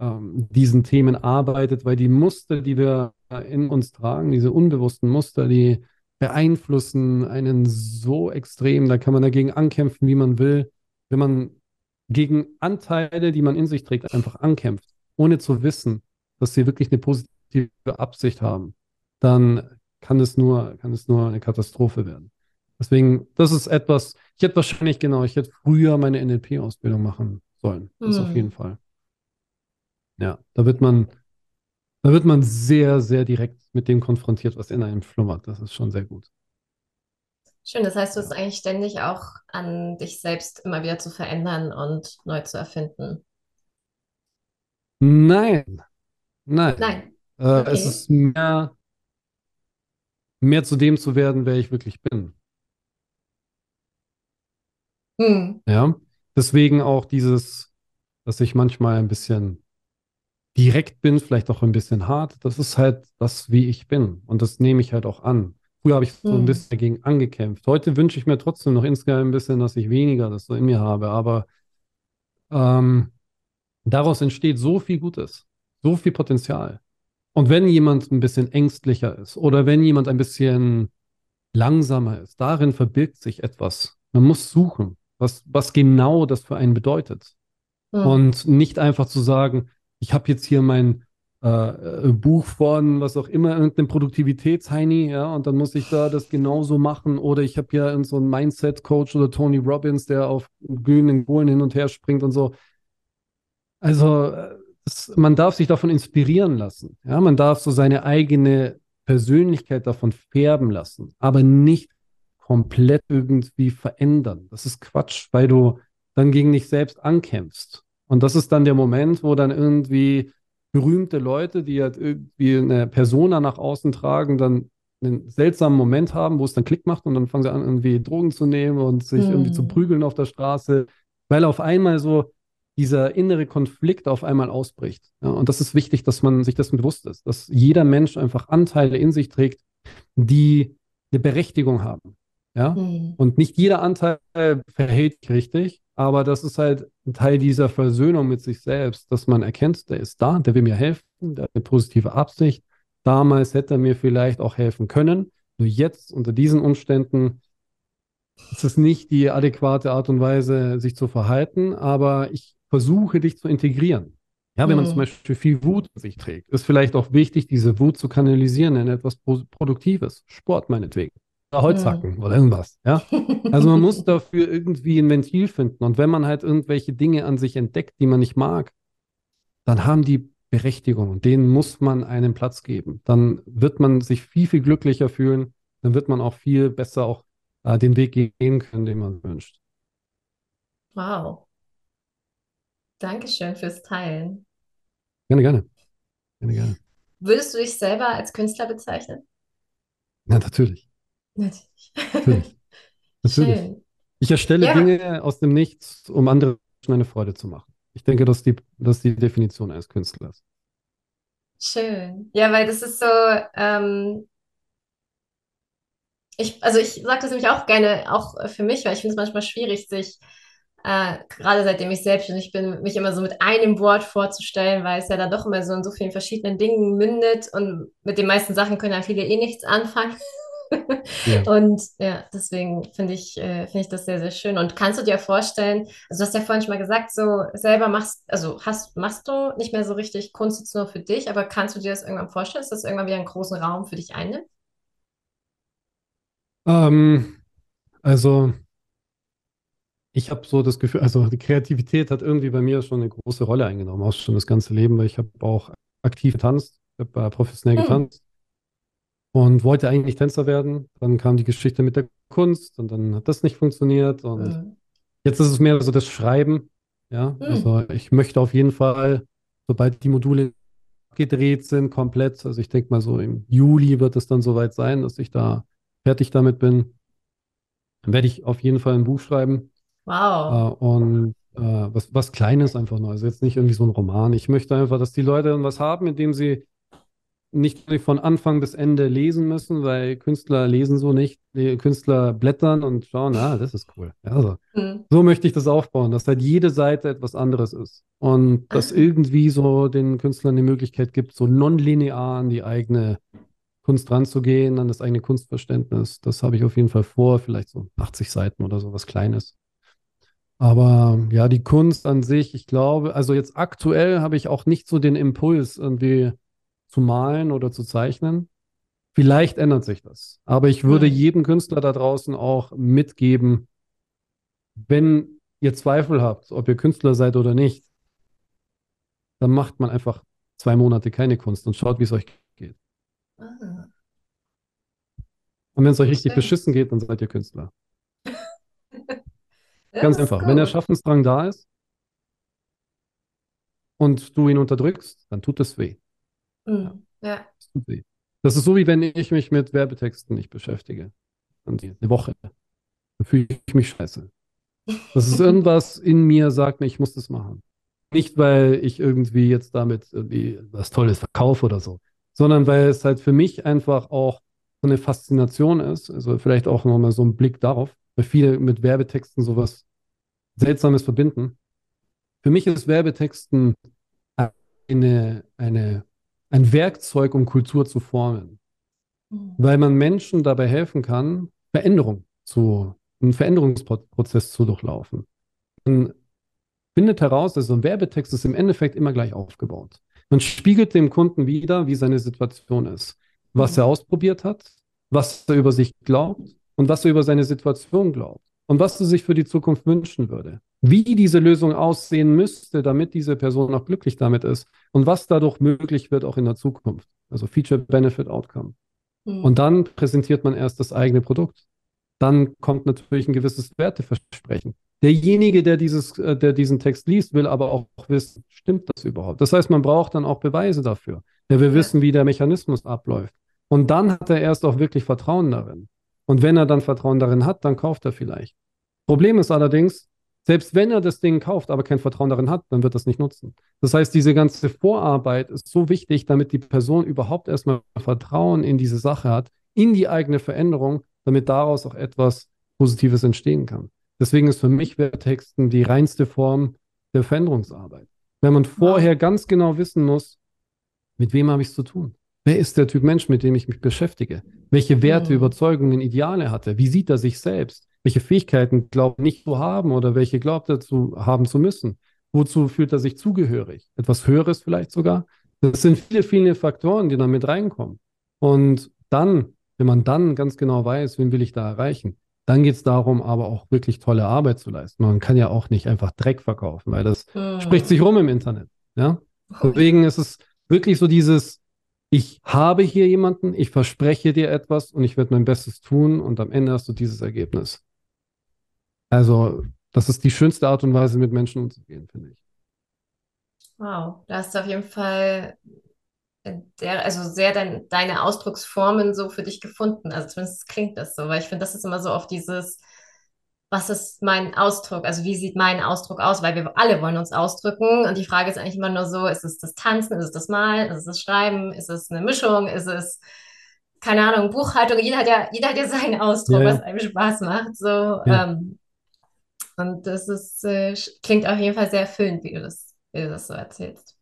ähm, diesen Themen arbeitet, weil die Muster, die wir in uns tragen, diese unbewussten Muster, die beeinflussen einen so extrem, da kann man dagegen ankämpfen, wie man will. Wenn man gegen Anteile, die man in sich trägt, einfach ankämpft, ohne zu wissen, dass sie wirklich eine positive Absicht haben, dann kann es nur, kann es nur eine Katastrophe werden. Deswegen, das ist etwas, ich hätte wahrscheinlich genau, ich hätte früher meine NLP-Ausbildung machen sollen. Das mhm. auf jeden Fall. Ja, da wird man, da wird man sehr, sehr direkt mit dem konfrontiert, was in einem schlummert. Das ist schon sehr gut. Schön, das heißt, du bist eigentlich ständig auch an dich selbst immer wieder zu verändern und neu zu erfinden. Nein, nein. Nein. Äh, okay. Es ist mehr, mehr zu dem zu werden, wer ich wirklich bin. Hm. Ja, deswegen auch dieses, dass ich manchmal ein bisschen direkt bin, vielleicht auch ein bisschen hart. Das ist halt das, wie ich bin. Und das nehme ich halt auch an. Früher habe ich so ein hm. bisschen dagegen angekämpft. Heute wünsche ich mir trotzdem noch insgeheim ein bisschen, dass ich weniger das so in mir habe. Aber ähm, daraus entsteht so viel Gutes, so viel Potenzial. Und wenn jemand ein bisschen ängstlicher ist oder wenn jemand ein bisschen langsamer ist, darin verbirgt sich etwas. Man muss suchen, was, was genau das für einen bedeutet. Mhm. Und nicht einfach zu sagen, ich habe jetzt hier mein äh, äh, Buch von was auch immer, irgendeinem Produktivitätsheini, ja, und dann muss ich da das genauso machen. Oder ich habe hier so einen Mindset-Coach oder Tony Robbins, der auf glühenden Kohlen hin und her springt und so. Also, man darf sich davon inspirieren lassen. Ja, man darf so seine eigene Persönlichkeit davon färben lassen, aber nicht komplett irgendwie verändern. Das ist Quatsch, weil du dann gegen dich selbst ankämpfst. Und das ist dann der Moment, wo dann irgendwie berühmte Leute, die halt irgendwie eine Persona nach außen tragen, dann einen seltsamen Moment haben, wo es dann Klick macht und dann fangen sie an, irgendwie Drogen zu nehmen und sich hm. irgendwie zu hm. prügeln auf der Straße, weil auf einmal so dieser innere Konflikt auf einmal ausbricht. Ja, und das ist wichtig, dass man sich dessen bewusst ist, dass jeder Mensch einfach Anteile in sich trägt, die eine Berechtigung haben. Ja? Hm. Und nicht jeder Anteil verhält sich richtig, aber das ist halt ein Teil dieser Versöhnung mit sich selbst, dass man erkennt, der ist da, der will mir helfen, der hat eine positive Absicht. Damals hätte er mir vielleicht auch helfen können. Nur jetzt, unter diesen Umständen, ist es nicht die adäquate Art und Weise, sich zu verhalten, aber ich versuche, dich zu integrieren. Ja, wenn man zum hm. Beispiel viel Wut in sich trägt, ist vielleicht auch wichtig, diese Wut zu kanalisieren in etwas Produktives. Sport meinetwegen. Holz hacken mhm. oder irgendwas. Ja? Also man muss dafür irgendwie ein Ventil finden. Und wenn man halt irgendwelche Dinge an sich entdeckt, die man nicht mag, dann haben die Berechtigung und denen muss man einen Platz geben. Dann wird man sich viel, viel glücklicher fühlen. Dann wird man auch viel besser auch äh, den Weg gehen können, den man wünscht. Wow. Dankeschön fürs Teilen. Gerne, gerne. Gerne, gerne. Würdest du dich selber als Künstler bezeichnen? Ja, natürlich. Natürlich. Natürlich. Natürlich. Ich erstelle ja. Dinge aus dem Nichts, um anderen Menschen eine Freude zu machen. Ich denke, das ist die, das ist die Definition eines Künstlers. Schön. Ja, weil das ist so, ähm, ich, also ich sage das nämlich auch gerne, auch für mich, weil ich finde es manchmal schwierig, sich äh, gerade seitdem ich selbstständig bin, mich immer so mit einem Wort vorzustellen, weil es ja dann doch immer so in so vielen verschiedenen Dingen mündet und mit den meisten Sachen können ja viele eh nichts anfangen. Ja. Und ja, deswegen finde ich, äh, finde ich das sehr, sehr schön. Und kannst du dir vorstellen, also du hast ja vorhin schon mal gesagt, so selber machst, also hast, machst du nicht mehr so richtig Kunst jetzt nur für dich, aber kannst du dir das irgendwann vorstellen, dass das irgendwann wieder einen großen Raum für dich einnimmt? Ähm, also ich habe so das Gefühl, also die Kreativität hat irgendwie bei mir schon eine große Rolle eingenommen, auch schon das ganze Leben, weil ich habe auch aktiv getanzt Ich habe äh, professionell hm. getanzt und wollte eigentlich Tänzer werden. Dann kam die Geschichte mit der Kunst und dann hat das nicht funktioniert. Und hm. jetzt ist es mehr so das Schreiben. Ja, hm. also ich möchte auf jeden Fall, sobald die Module gedreht sind, komplett, also ich denke mal so im Juli wird es dann soweit sein, dass ich da fertig damit bin, dann werde ich auf jeden Fall ein Buch schreiben. Wow. Äh, und äh, was, was Kleines einfach nur. Also jetzt nicht irgendwie so ein Roman. Ich möchte einfach, dass die Leute was haben, mit dem sie nicht von Anfang bis Ende lesen müssen, weil Künstler lesen so nicht. Die Künstler blättern und schauen, ah, das ist cool. Also, mhm. So möchte ich das aufbauen, dass halt jede Seite etwas anderes ist. Und dass ah. irgendwie so den Künstlern die Möglichkeit gibt, so nonlinear an die eigene Kunst ranzugehen, an das eigene Kunstverständnis. Das habe ich auf jeden Fall vor, vielleicht so 80 Seiten oder so was Kleines. Aber ja, die Kunst an sich, ich glaube, also jetzt aktuell habe ich auch nicht so den Impuls, irgendwie zu malen oder zu zeichnen. Vielleicht ändert sich das. Aber ich würde mhm. jedem Künstler da draußen auch mitgeben, wenn ihr Zweifel habt, ob ihr Künstler seid oder nicht, dann macht man einfach zwei Monate keine Kunst und schaut, wie es euch geht. Ah. Und wenn es euch richtig beschissen geht, dann seid ihr Künstler. Ganz einfach. Wenn der Schaffensdrang da ist und du ihn unterdrückst, dann tut es weh. Mhm. Ja. Das tut weh. Das ist so, wie wenn ich mich mit Werbetexten nicht beschäftige. Und eine Woche. Dann fühle ich mich scheiße. Das ist irgendwas in mir, sagt mir, ich muss das machen. Nicht, weil ich irgendwie jetzt damit irgendwie was Tolles verkaufe oder so, sondern weil es halt für mich einfach auch so eine Faszination ist. Also vielleicht auch nochmal so ein Blick darauf weil viele mit Werbetexten sowas Seltsames verbinden. Für mich ist Werbetexten eine, eine, ein Werkzeug, um Kultur zu formen. Mhm. Weil man Menschen dabei helfen kann, Veränderung zu, einen Veränderungsprozess zu durchlaufen. Man findet heraus, dass so ein Werbetext ist im Endeffekt immer gleich aufgebaut. Man spiegelt dem Kunden wieder, wie seine Situation ist, was mhm. er ausprobiert hat, was er über sich glaubt und was er über seine Situation glaubt und was er sich für die Zukunft wünschen würde. Wie diese Lösung aussehen müsste, damit diese Person auch glücklich damit ist und was dadurch möglich wird auch in der Zukunft. Also Feature, Benefit, Outcome. Mhm. Und dann präsentiert man erst das eigene Produkt. Dann kommt natürlich ein gewisses Werteversprechen. Derjenige, der, dieses, äh, der diesen Text liest, will aber auch wissen, stimmt das überhaupt? Das heißt, man braucht dann auch Beweise dafür. Der will wissen, wie der Mechanismus abläuft. Und dann hat er erst auch wirklich Vertrauen darin. Und wenn er dann Vertrauen darin hat, dann kauft er vielleicht. Problem ist allerdings, selbst wenn er das Ding kauft, aber kein Vertrauen darin hat, dann wird es nicht nutzen. Das heißt, diese ganze Vorarbeit ist so wichtig, damit die Person überhaupt erstmal Vertrauen in diese Sache hat, in die eigene Veränderung, damit daraus auch etwas Positives entstehen kann. Deswegen ist für mich Werttexten die reinste Form der Veränderungsarbeit. Wenn man vorher ganz genau wissen muss, mit wem habe ich es zu tun? Wer ist der Typ Mensch, mit dem ich mich beschäftige? Welche Werte, mhm. Überzeugungen, Ideale hat er? Wie sieht er sich selbst? Welche Fähigkeiten glaubt er nicht zu haben oder welche glaubt er zu haben zu müssen? Wozu fühlt er sich zugehörig? Etwas Höheres vielleicht sogar? Das sind viele, viele Faktoren, die da mit reinkommen. Und dann, wenn man dann ganz genau weiß, wen will ich da erreichen, dann geht es darum, aber auch wirklich tolle Arbeit zu leisten. Man kann ja auch nicht einfach Dreck verkaufen, weil das mhm. spricht sich rum im Internet. Ja? Deswegen ist es wirklich so dieses, ich habe hier jemanden, ich verspreche dir etwas und ich werde mein Bestes tun und am Ende hast du dieses Ergebnis. Also, das ist die schönste Art und Weise, mit Menschen umzugehen, finde ich. Wow, da hast du auf jeden Fall der, also sehr dein, deine Ausdrucksformen so für dich gefunden. Also zumindest klingt das so, weil ich finde, das ist immer so oft dieses, was ist mein Ausdruck? Also wie sieht mein Ausdruck aus? Weil wir alle wollen uns ausdrücken. Und die Frage ist eigentlich immer nur so, ist es das Tanzen, ist es das Malen, ist es das Schreiben, ist es eine Mischung, ist es, keine Ahnung, Buchhaltung? Jeder hat ja, jeder hat ja seinen Ausdruck, ja. was einem Spaß macht. So, ja. ähm, und das ist, äh, klingt auf jeden Fall sehr erfüllend, wie du das, wie du das so erzählst.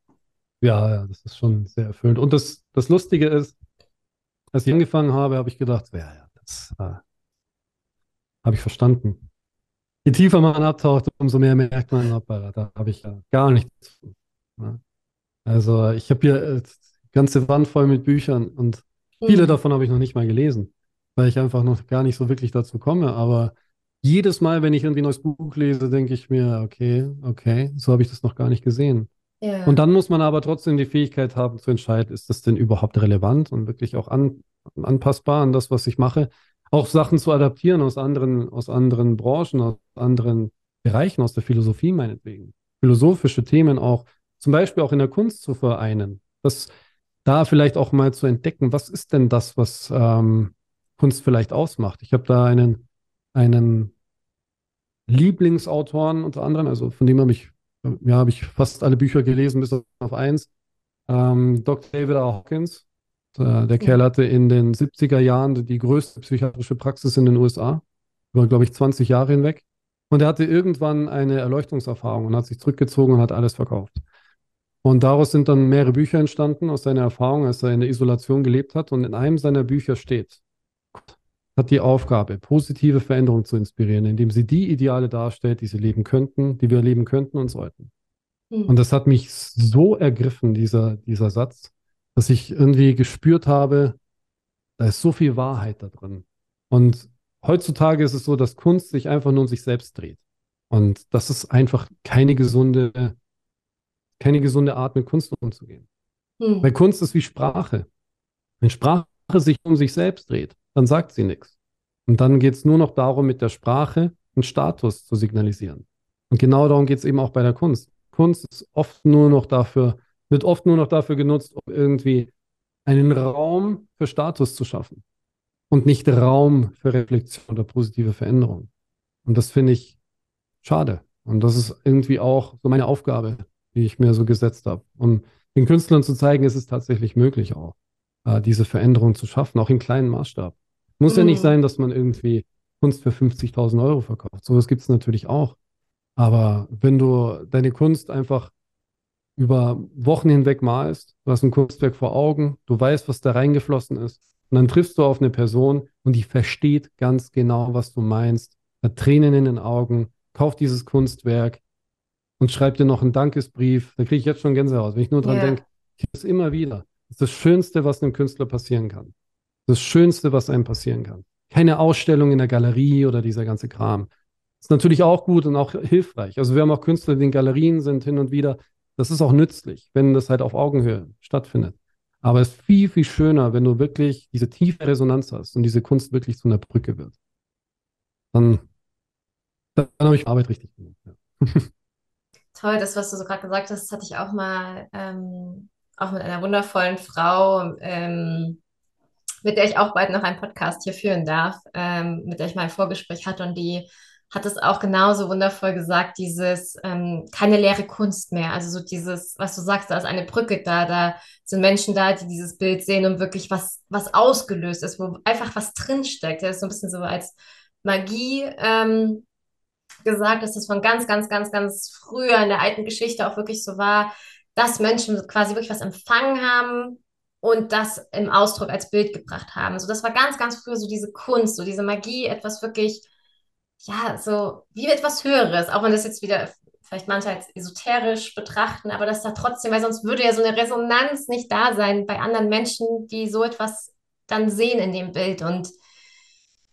Ja, ja, das ist schon sehr erfüllend. Und das, das Lustige ist, als ich angefangen habe, habe ich gedacht, ja, ja, das äh, habe ich verstanden je tiefer man abtaucht, umso mehr merkt man, hoppala, da habe ich ja gar nichts. Ne? Also ich habe hier äh, ganze Wand voll mit Büchern und viele mhm. davon habe ich noch nicht mal gelesen, weil ich einfach noch gar nicht so wirklich dazu komme. Aber jedes Mal, wenn ich irgendwie ein neues Buch lese, denke ich mir, okay, okay, so habe ich das noch gar nicht gesehen. Ja. Und dann muss man aber trotzdem die Fähigkeit haben zu entscheiden, ist das denn überhaupt relevant und wirklich auch an, anpassbar an das, was ich mache. Auch Sachen zu adaptieren aus anderen, aus anderen Branchen, aus anderen Bereichen, aus der Philosophie meinetwegen. Philosophische Themen auch, zum Beispiel auch in der Kunst zu vereinen. Das da vielleicht auch mal zu entdecken, was ist denn das, was ähm, Kunst vielleicht ausmacht. Ich habe da einen, einen Lieblingsautoren unter anderem, also von dem habe ich, ja, habe ich fast alle Bücher gelesen, bis auf eins. Ähm, Dr. David R. Hawkins. Der, der Kerl hatte in den 70er Jahren die größte psychiatrische Praxis in den USA, über, glaube ich, 20 Jahre hinweg. Und er hatte irgendwann eine Erleuchtungserfahrung und hat sich zurückgezogen und hat alles verkauft. Und daraus sind dann mehrere Bücher entstanden aus seiner Erfahrung, als er in der Isolation gelebt hat. Und in einem seiner Bücher steht, Gott hat die Aufgabe, positive Veränderungen zu inspirieren, indem sie die Ideale darstellt, die sie leben könnten, die wir leben könnten und sollten. Mhm. Und das hat mich so ergriffen, dieser, dieser Satz, dass ich irgendwie gespürt habe, da ist so viel Wahrheit da drin. Und heutzutage ist es so, dass Kunst sich einfach nur um sich selbst dreht. Und das ist einfach keine gesunde keine gesunde Art, mit Kunst umzugehen. Hm. Weil Kunst ist wie Sprache. Wenn Sprache sich um sich selbst dreht, dann sagt sie nichts. Und dann geht es nur noch darum, mit der Sprache einen Status zu signalisieren. Und genau darum geht es eben auch bei der Kunst. Kunst ist oft nur noch dafür, wird oft nur noch dafür genutzt, um irgendwie einen Raum für Status zu schaffen und nicht Raum für Reflexion oder positive Veränderung. Und das finde ich schade. Und das ist irgendwie auch so meine Aufgabe, die ich mir so gesetzt habe. Um den Künstlern zu zeigen, ist es tatsächlich möglich auch, äh, diese Veränderung zu schaffen, auch im kleinen Maßstab. Muss mhm. ja nicht mhm. sein, dass man irgendwie Kunst für 50.000 Euro verkauft. So was gibt es natürlich auch. Aber wenn du deine Kunst einfach über Wochen hinweg malst, du hast ein Kunstwerk vor Augen, du weißt, was da reingeflossen ist, und dann triffst du auf eine Person und die versteht ganz genau, was du meinst, hat Tränen in den Augen, kauft dieses Kunstwerk, und schreibt dir noch einen Dankesbrief. Da kriege ich jetzt schon Gänsehaut, wenn ich nur dran yeah. denke. Ich das immer wieder. Das ist das Schönste, was einem Künstler passieren kann. Das Schönste, was einem passieren kann. Keine Ausstellung in der Galerie oder dieser ganze Kram. Ist natürlich auch gut und auch hilfreich. Also wir haben auch Künstler, die in Galerien sind hin und wieder. Das ist auch nützlich, wenn das halt auf Augenhöhe stattfindet. Aber es ist viel, viel schöner, wenn du wirklich diese tiefe Resonanz hast und diese Kunst wirklich zu einer Brücke wird. Dann, dann habe ich Arbeit richtig gemacht. Ja. toll, das, was du so gerade gesagt hast, hatte ich auch mal ähm, auch mit einer wundervollen Frau, ähm, mit der ich auch bald noch einen Podcast hier führen darf, ähm, mit der ich mal ein Vorgespräch hatte und die hat es auch genauso wundervoll gesagt, dieses ähm, keine leere Kunst mehr. Also so dieses, was du sagst, da ist eine Brücke da, da sind Menschen da, die dieses Bild sehen und wirklich was, was ausgelöst ist, wo einfach was drinsteckt. Das ist so ein bisschen so als Magie ähm, gesagt, dass das von ganz, ganz, ganz, ganz früher in der alten Geschichte auch wirklich so war, dass Menschen quasi wirklich was empfangen haben und das im Ausdruck als Bild gebracht haben. So, das war ganz, ganz früher so diese Kunst, so diese Magie, etwas wirklich, ja, so wie etwas Höheres, auch wenn das jetzt wieder vielleicht manche als esoterisch betrachten, aber dass da trotzdem, weil sonst würde ja so eine Resonanz nicht da sein bei anderen Menschen, die so etwas dann sehen in dem Bild und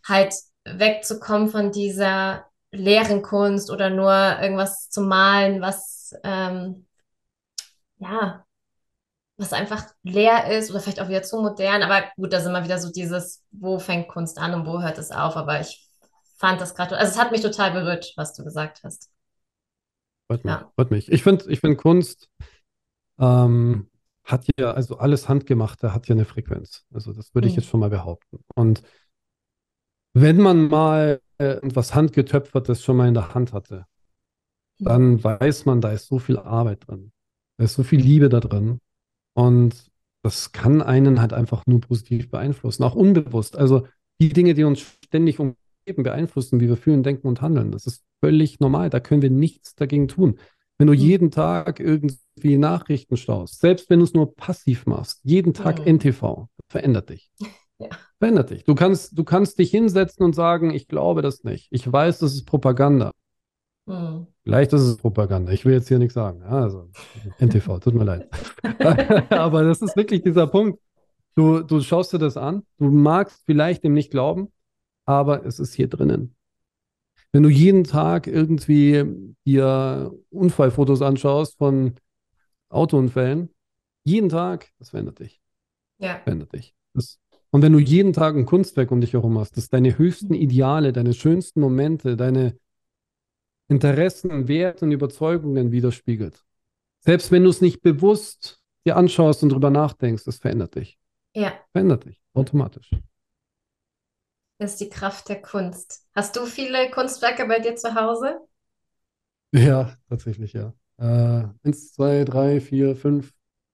halt wegzukommen von dieser leeren Kunst oder nur irgendwas zu malen, was ähm, ja, was einfach leer ist oder vielleicht auch wieder zu modern. Aber gut, da sind wir wieder so dieses, wo fängt Kunst an und wo hört es auf. Aber ich fand das gerade, also es hat mich total berührt, was du gesagt hast. Freut mich. Ja. Freut mich. Ich finde ich find Kunst ähm, hat ja, also alles Handgemachte hat ja eine Frequenz. Also das würde ich mhm. jetzt schon mal behaupten. Und wenn man mal äh, was Handgetöpfertes schon mal in der Hand hatte, dann weiß man, da ist so viel Arbeit drin. Da ist so viel Liebe da drin. Und das kann einen halt einfach nur positiv beeinflussen, auch unbewusst. Also die Dinge, die uns ständig umgeben, beeinflussen, wie wir fühlen, denken und handeln. Das ist völlig normal. Da können wir nichts dagegen tun. Wenn du mhm. jeden Tag irgendwie Nachrichten staust, selbst wenn du es nur passiv machst, jeden Tag mhm. NTV, verändert dich. Ja. Verändert dich. Du kannst, du kannst dich hinsetzen und sagen, ich glaube das nicht. Ich weiß, das ist Propaganda. Mhm. Vielleicht ist es Propaganda. Ich will jetzt hier nichts sagen. Also, NTV, tut mir leid. Aber das ist wirklich dieser Punkt. Du, du schaust dir das an. Du magst vielleicht dem nicht glauben, aber es ist hier drinnen. Wenn du jeden Tag irgendwie dir Unfallfotos anschaust von Autounfällen, jeden Tag, das verändert dich. Ja. Verändert dich. Das, und wenn du jeden Tag ein Kunstwerk um dich herum hast, das deine höchsten Ideale, deine schönsten Momente, deine Interessen, Werte und Überzeugungen widerspiegelt. Selbst wenn du es nicht bewusst dir anschaust und drüber nachdenkst, das verändert dich. Ja. Verändert dich automatisch. Das ist die Kraft der Kunst. Hast du viele Kunstwerke bei dir zu Hause? Ja, tatsächlich, ja. Äh, eins, zwei, drei, vier, fünf.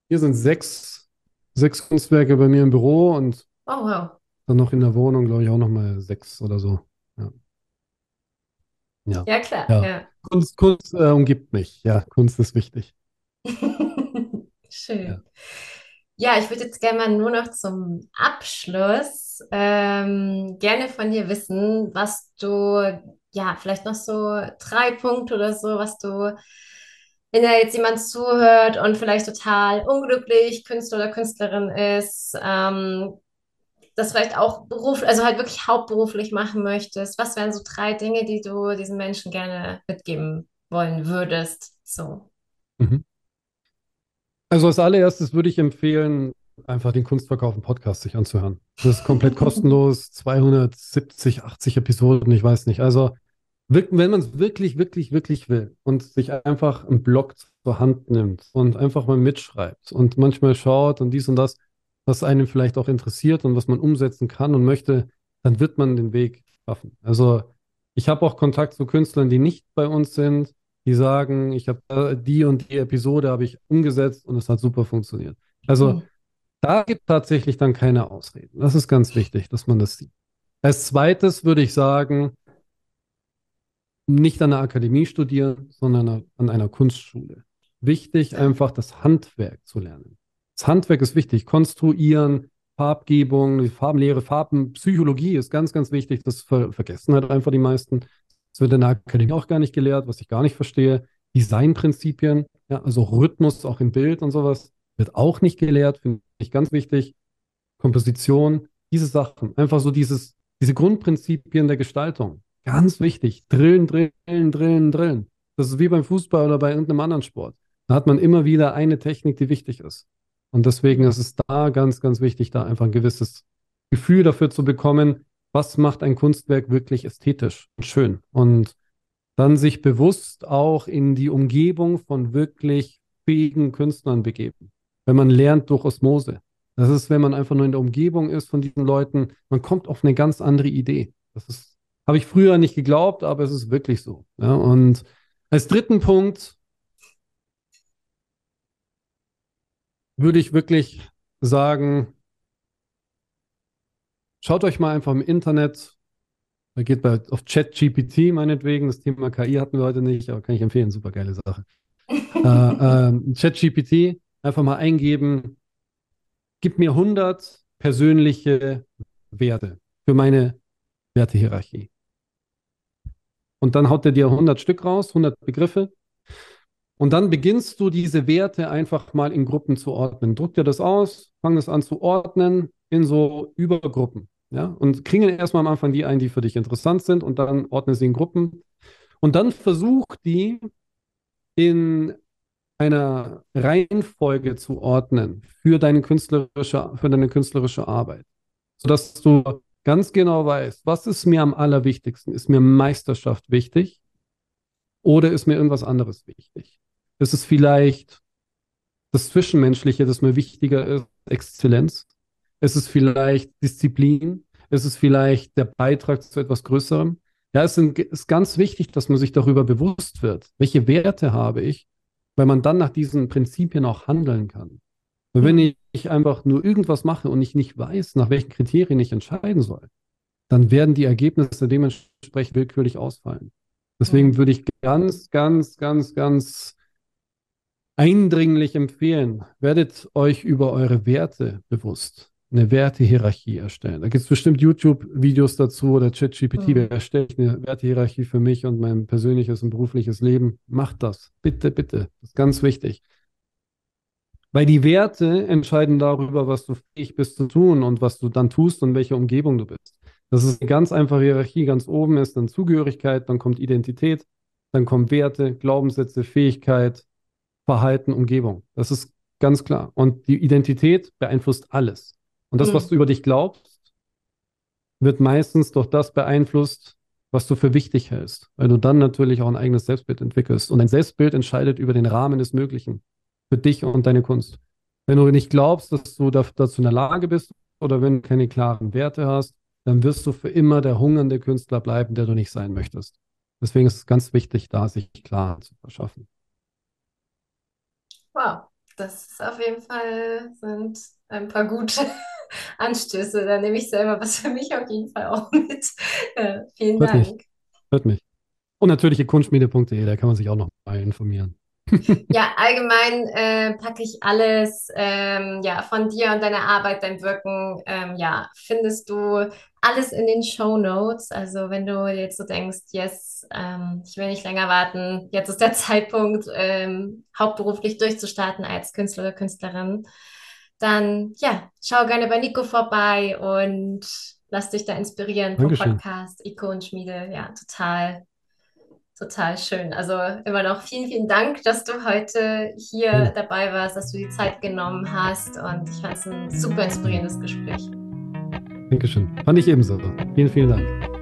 Hier sind sechs, sechs Kunstwerke bei mir im Büro und Oh, wow. dann noch in der Wohnung, glaube ich, auch nochmal sechs oder so. Ja. Ja. Ja, klar. Ja. Ja. Kunst, Kunst äh, umgibt mich. Ja, Kunst ist wichtig. Schön. Ja. Ja, ich würde jetzt gerne mal nur noch zum Abschluss ähm, gerne von dir wissen, was du, ja, vielleicht noch so drei Punkte oder so, was du, wenn da jetzt jemand zuhört und vielleicht total unglücklich Künstler oder Künstlerin ist, ähm, das vielleicht auch beruf, also halt wirklich hauptberuflich machen möchtest, was wären so drei Dinge, die du diesen Menschen gerne mitgeben wollen würdest? So. Mhm. Also als allererstes würde ich empfehlen, einfach den Kunstverkaufen Podcast sich anzuhören. Das ist komplett kostenlos, 270, 80 Episoden, ich weiß nicht. Also wenn man es wirklich, wirklich, wirklich will und sich einfach einen Blog zur Hand nimmt und einfach mal mitschreibt und manchmal schaut und dies und das, was einen vielleicht auch interessiert und was man umsetzen kann und möchte, dann wird man den Weg schaffen. Also ich habe auch Kontakt zu Künstlern, die nicht bei uns sind, die sagen, ich habe äh, die und die Episode habe ich umgesetzt und es hat super funktioniert. Also Hm. da gibt tatsächlich dann keine Ausreden. Das ist ganz wichtig, dass man das sieht. Als zweites würde ich sagen, nicht an der Akademie studieren, sondern an einer Kunstschule. Wichtig, einfach das Handwerk zu lernen. Das Handwerk ist wichtig. Konstruieren, Farbgebung, Farbenlehre, Farbenpsychologie ist ganz, ganz wichtig. Das ver vergessen halt einfach die meisten. Das wird in der Akademie auch gar nicht gelehrt, was ich gar nicht verstehe. Designprinzipien, ja, also Rhythmus auch im Bild und sowas, wird auch nicht gelehrt, finde ich ganz wichtig. Komposition, diese Sachen, einfach so dieses, diese Grundprinzipien der Gestaltung. Ganz wichtig. Drillen, drillen, drillen, drillen. Das ist wie beim Fußball oder bei irgendeinem anderen Sport. Da hat man immer wieder eine Technik, die wichtig ist. Und deswegen ist es da ganz, ganz wichtig, da einfach ein gewisses Gefühl dafür zu bekommen, was macht ein Kunstwerk wirklich ästhetisch und schön. Und dann sich bewusst auch in die Umgebung von wirklich fähigen Künstlern begeben. Wenn man lernt durch Osmose. Das ist, wenn man einfach nur in der Umgebung ist von diesen Leuten, man kommt auf eine ganz andere Idee. Das ist, habe ich früher nicht geglaubt, aber es ist wirklich so. Ja, und als dritten Punkt würde ich wirklich sagen, schaut euch mal einfach im Internet, da geht bei, auf ChatGPT meinetwegen, das Thema KI hatten wir heute nicht, aber kann ich empfehlen, super geile Sache. äh, äh, ChatGPT einfach mal eingeben, gib mir 100 persönliche Werte für meine Wertehierarchie. Und dann haut er dir 100 Stück raus, 100 Begriffe. Und dann beginnst du diese Werte einfach mal in Gruppen zu ordnen. Druck dir das aus, fang das an zu ordnen in so Übergruppen. Ja? Und kriegen erstmal am Anfang die ein, die für dich interessant sind und dann ordne sie in Gruppen. Und dann versuch die in einer Reihenfolge zu ordnen für deine künstlerische, für deine künstlerische Arbeit. Sodass du ganz genau weißt, was ist mir am allerwichtigsten? Ist mir Meisterschaft wichtig? Oder ist mir irgendwas anderes wichtig? Ist es vielleicht das Zwischenmenschliche, das mir wichtiger ist, Exzellenz? Ist es vielleicht Disziplin? Ist es vielleicht der Beitrag zu etwas Größerem? Ja, es ist ganz wichtig, dass man sich darüber bewusst wird. Welche Werte habe ich? Weil man dann nach diesen Prinzipien auch handeln kann. Und wenn ich einfach nur irgendwas mache und ich nicht weiß, nach welchen Kriterien ich entscheiden soll, dann werden die Ergebnisse dementsprechend willkürlich ausfallen. Deswegen würde ich ganz, ganz, ganz, ganz eindringlich empfehlen, werdet euch über eure Werte bewusst. Eine Wertehierarchie erstellen. Da gibt es bestimmt YouTube-Videos dazu oder ChatGPT, Mhm. wer erstellt eine Wertehierarchie für mich und mein persönliches und berufliches Leben. Macht das. Bitte, bitte. Das ist ganz wichtig. Weil die Werte entscheiden darüber, was du fähig bist zu tun und was du dann tust und welche Umgebung du bist. Das ist eine ganz einfache Hierarchie. Ganz oben ist dann Zugehörigkeit, dann kommt Identität, dann kommen Werte, Glaubenssätze, Fähigkeit, Verhalten, Umgebung. Das ist ganz klar. Und die Identität beeinflusst alles. Und das, mhm. was du über dich glaubst, wird meistens durch das beeinflusst, was du für wichtig hältst, weil du dann natürlich auch ein eigenes Selbstbild entwickelst. Und ein Selbstbild entscheidet über den Rahmen des Möglichen für dich und deine Kunst. Wenn du nicht glaubst, dass du dazu in der Lage bist oder wenn du keine klaren Werte hast, dann wirst du für immer der hungernde Künstler bleiben, der du nicht sein möchtest. Deswegen ist es ganz wichtig, da sich klar zu verschaffen. Wow, das ist auf jeden Fall sind ein paar gute Anstöße. Da nehme ich selber was für mich auf jeden Fall auch mit. Äh, vielen Hört Dank. Mich. Hört mich. Und natürlich kunstschmiede.de, da kann man sich auch noch mal informieren. Ja, allgemein äh, packe ich alles ähm, ja, von dir und deiner Arbeit, dein Wirken, ähm, ja, findest du alles in den Show Notes. Also wenn du jetzt so denkst, yes, ähm, ich will nicht länger warten, jetzt ist der Zeitpunkt, ähm, hauptberuflich durchzustarten als Künstler oder Künstlerin, dann ja, schau gerne bei Nico vorbei und lass dich da inspirieren vom Dankeschön. Podcast Ikonenschmiede. Ja, total, total schön. Also immer noch vielen, vielen Dank, dass du heute hier dabei warst, dass du die Zeit genommen hast und ich fand es ein super inspirierendes Gespräch. Dankeschön. Fand ich ebenso. Vielen, vielen Dank.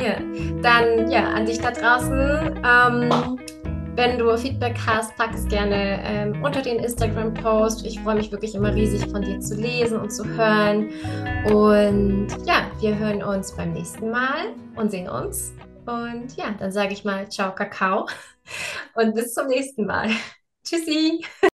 Ja, dann ja, an dich da draußen. Ähm, wenn du Feedback hast, pack es gerne ähm, unter den Instagram-Post. Ich freue mich wirklich immer riesig von dir zu lesen und zu hören. Und ja, wir hören uns beim nächsten Mal und sehen uns. Und ja, dann sage ich mal Ciao, Kakao und bis zum nächsten Mal. Tschüssi!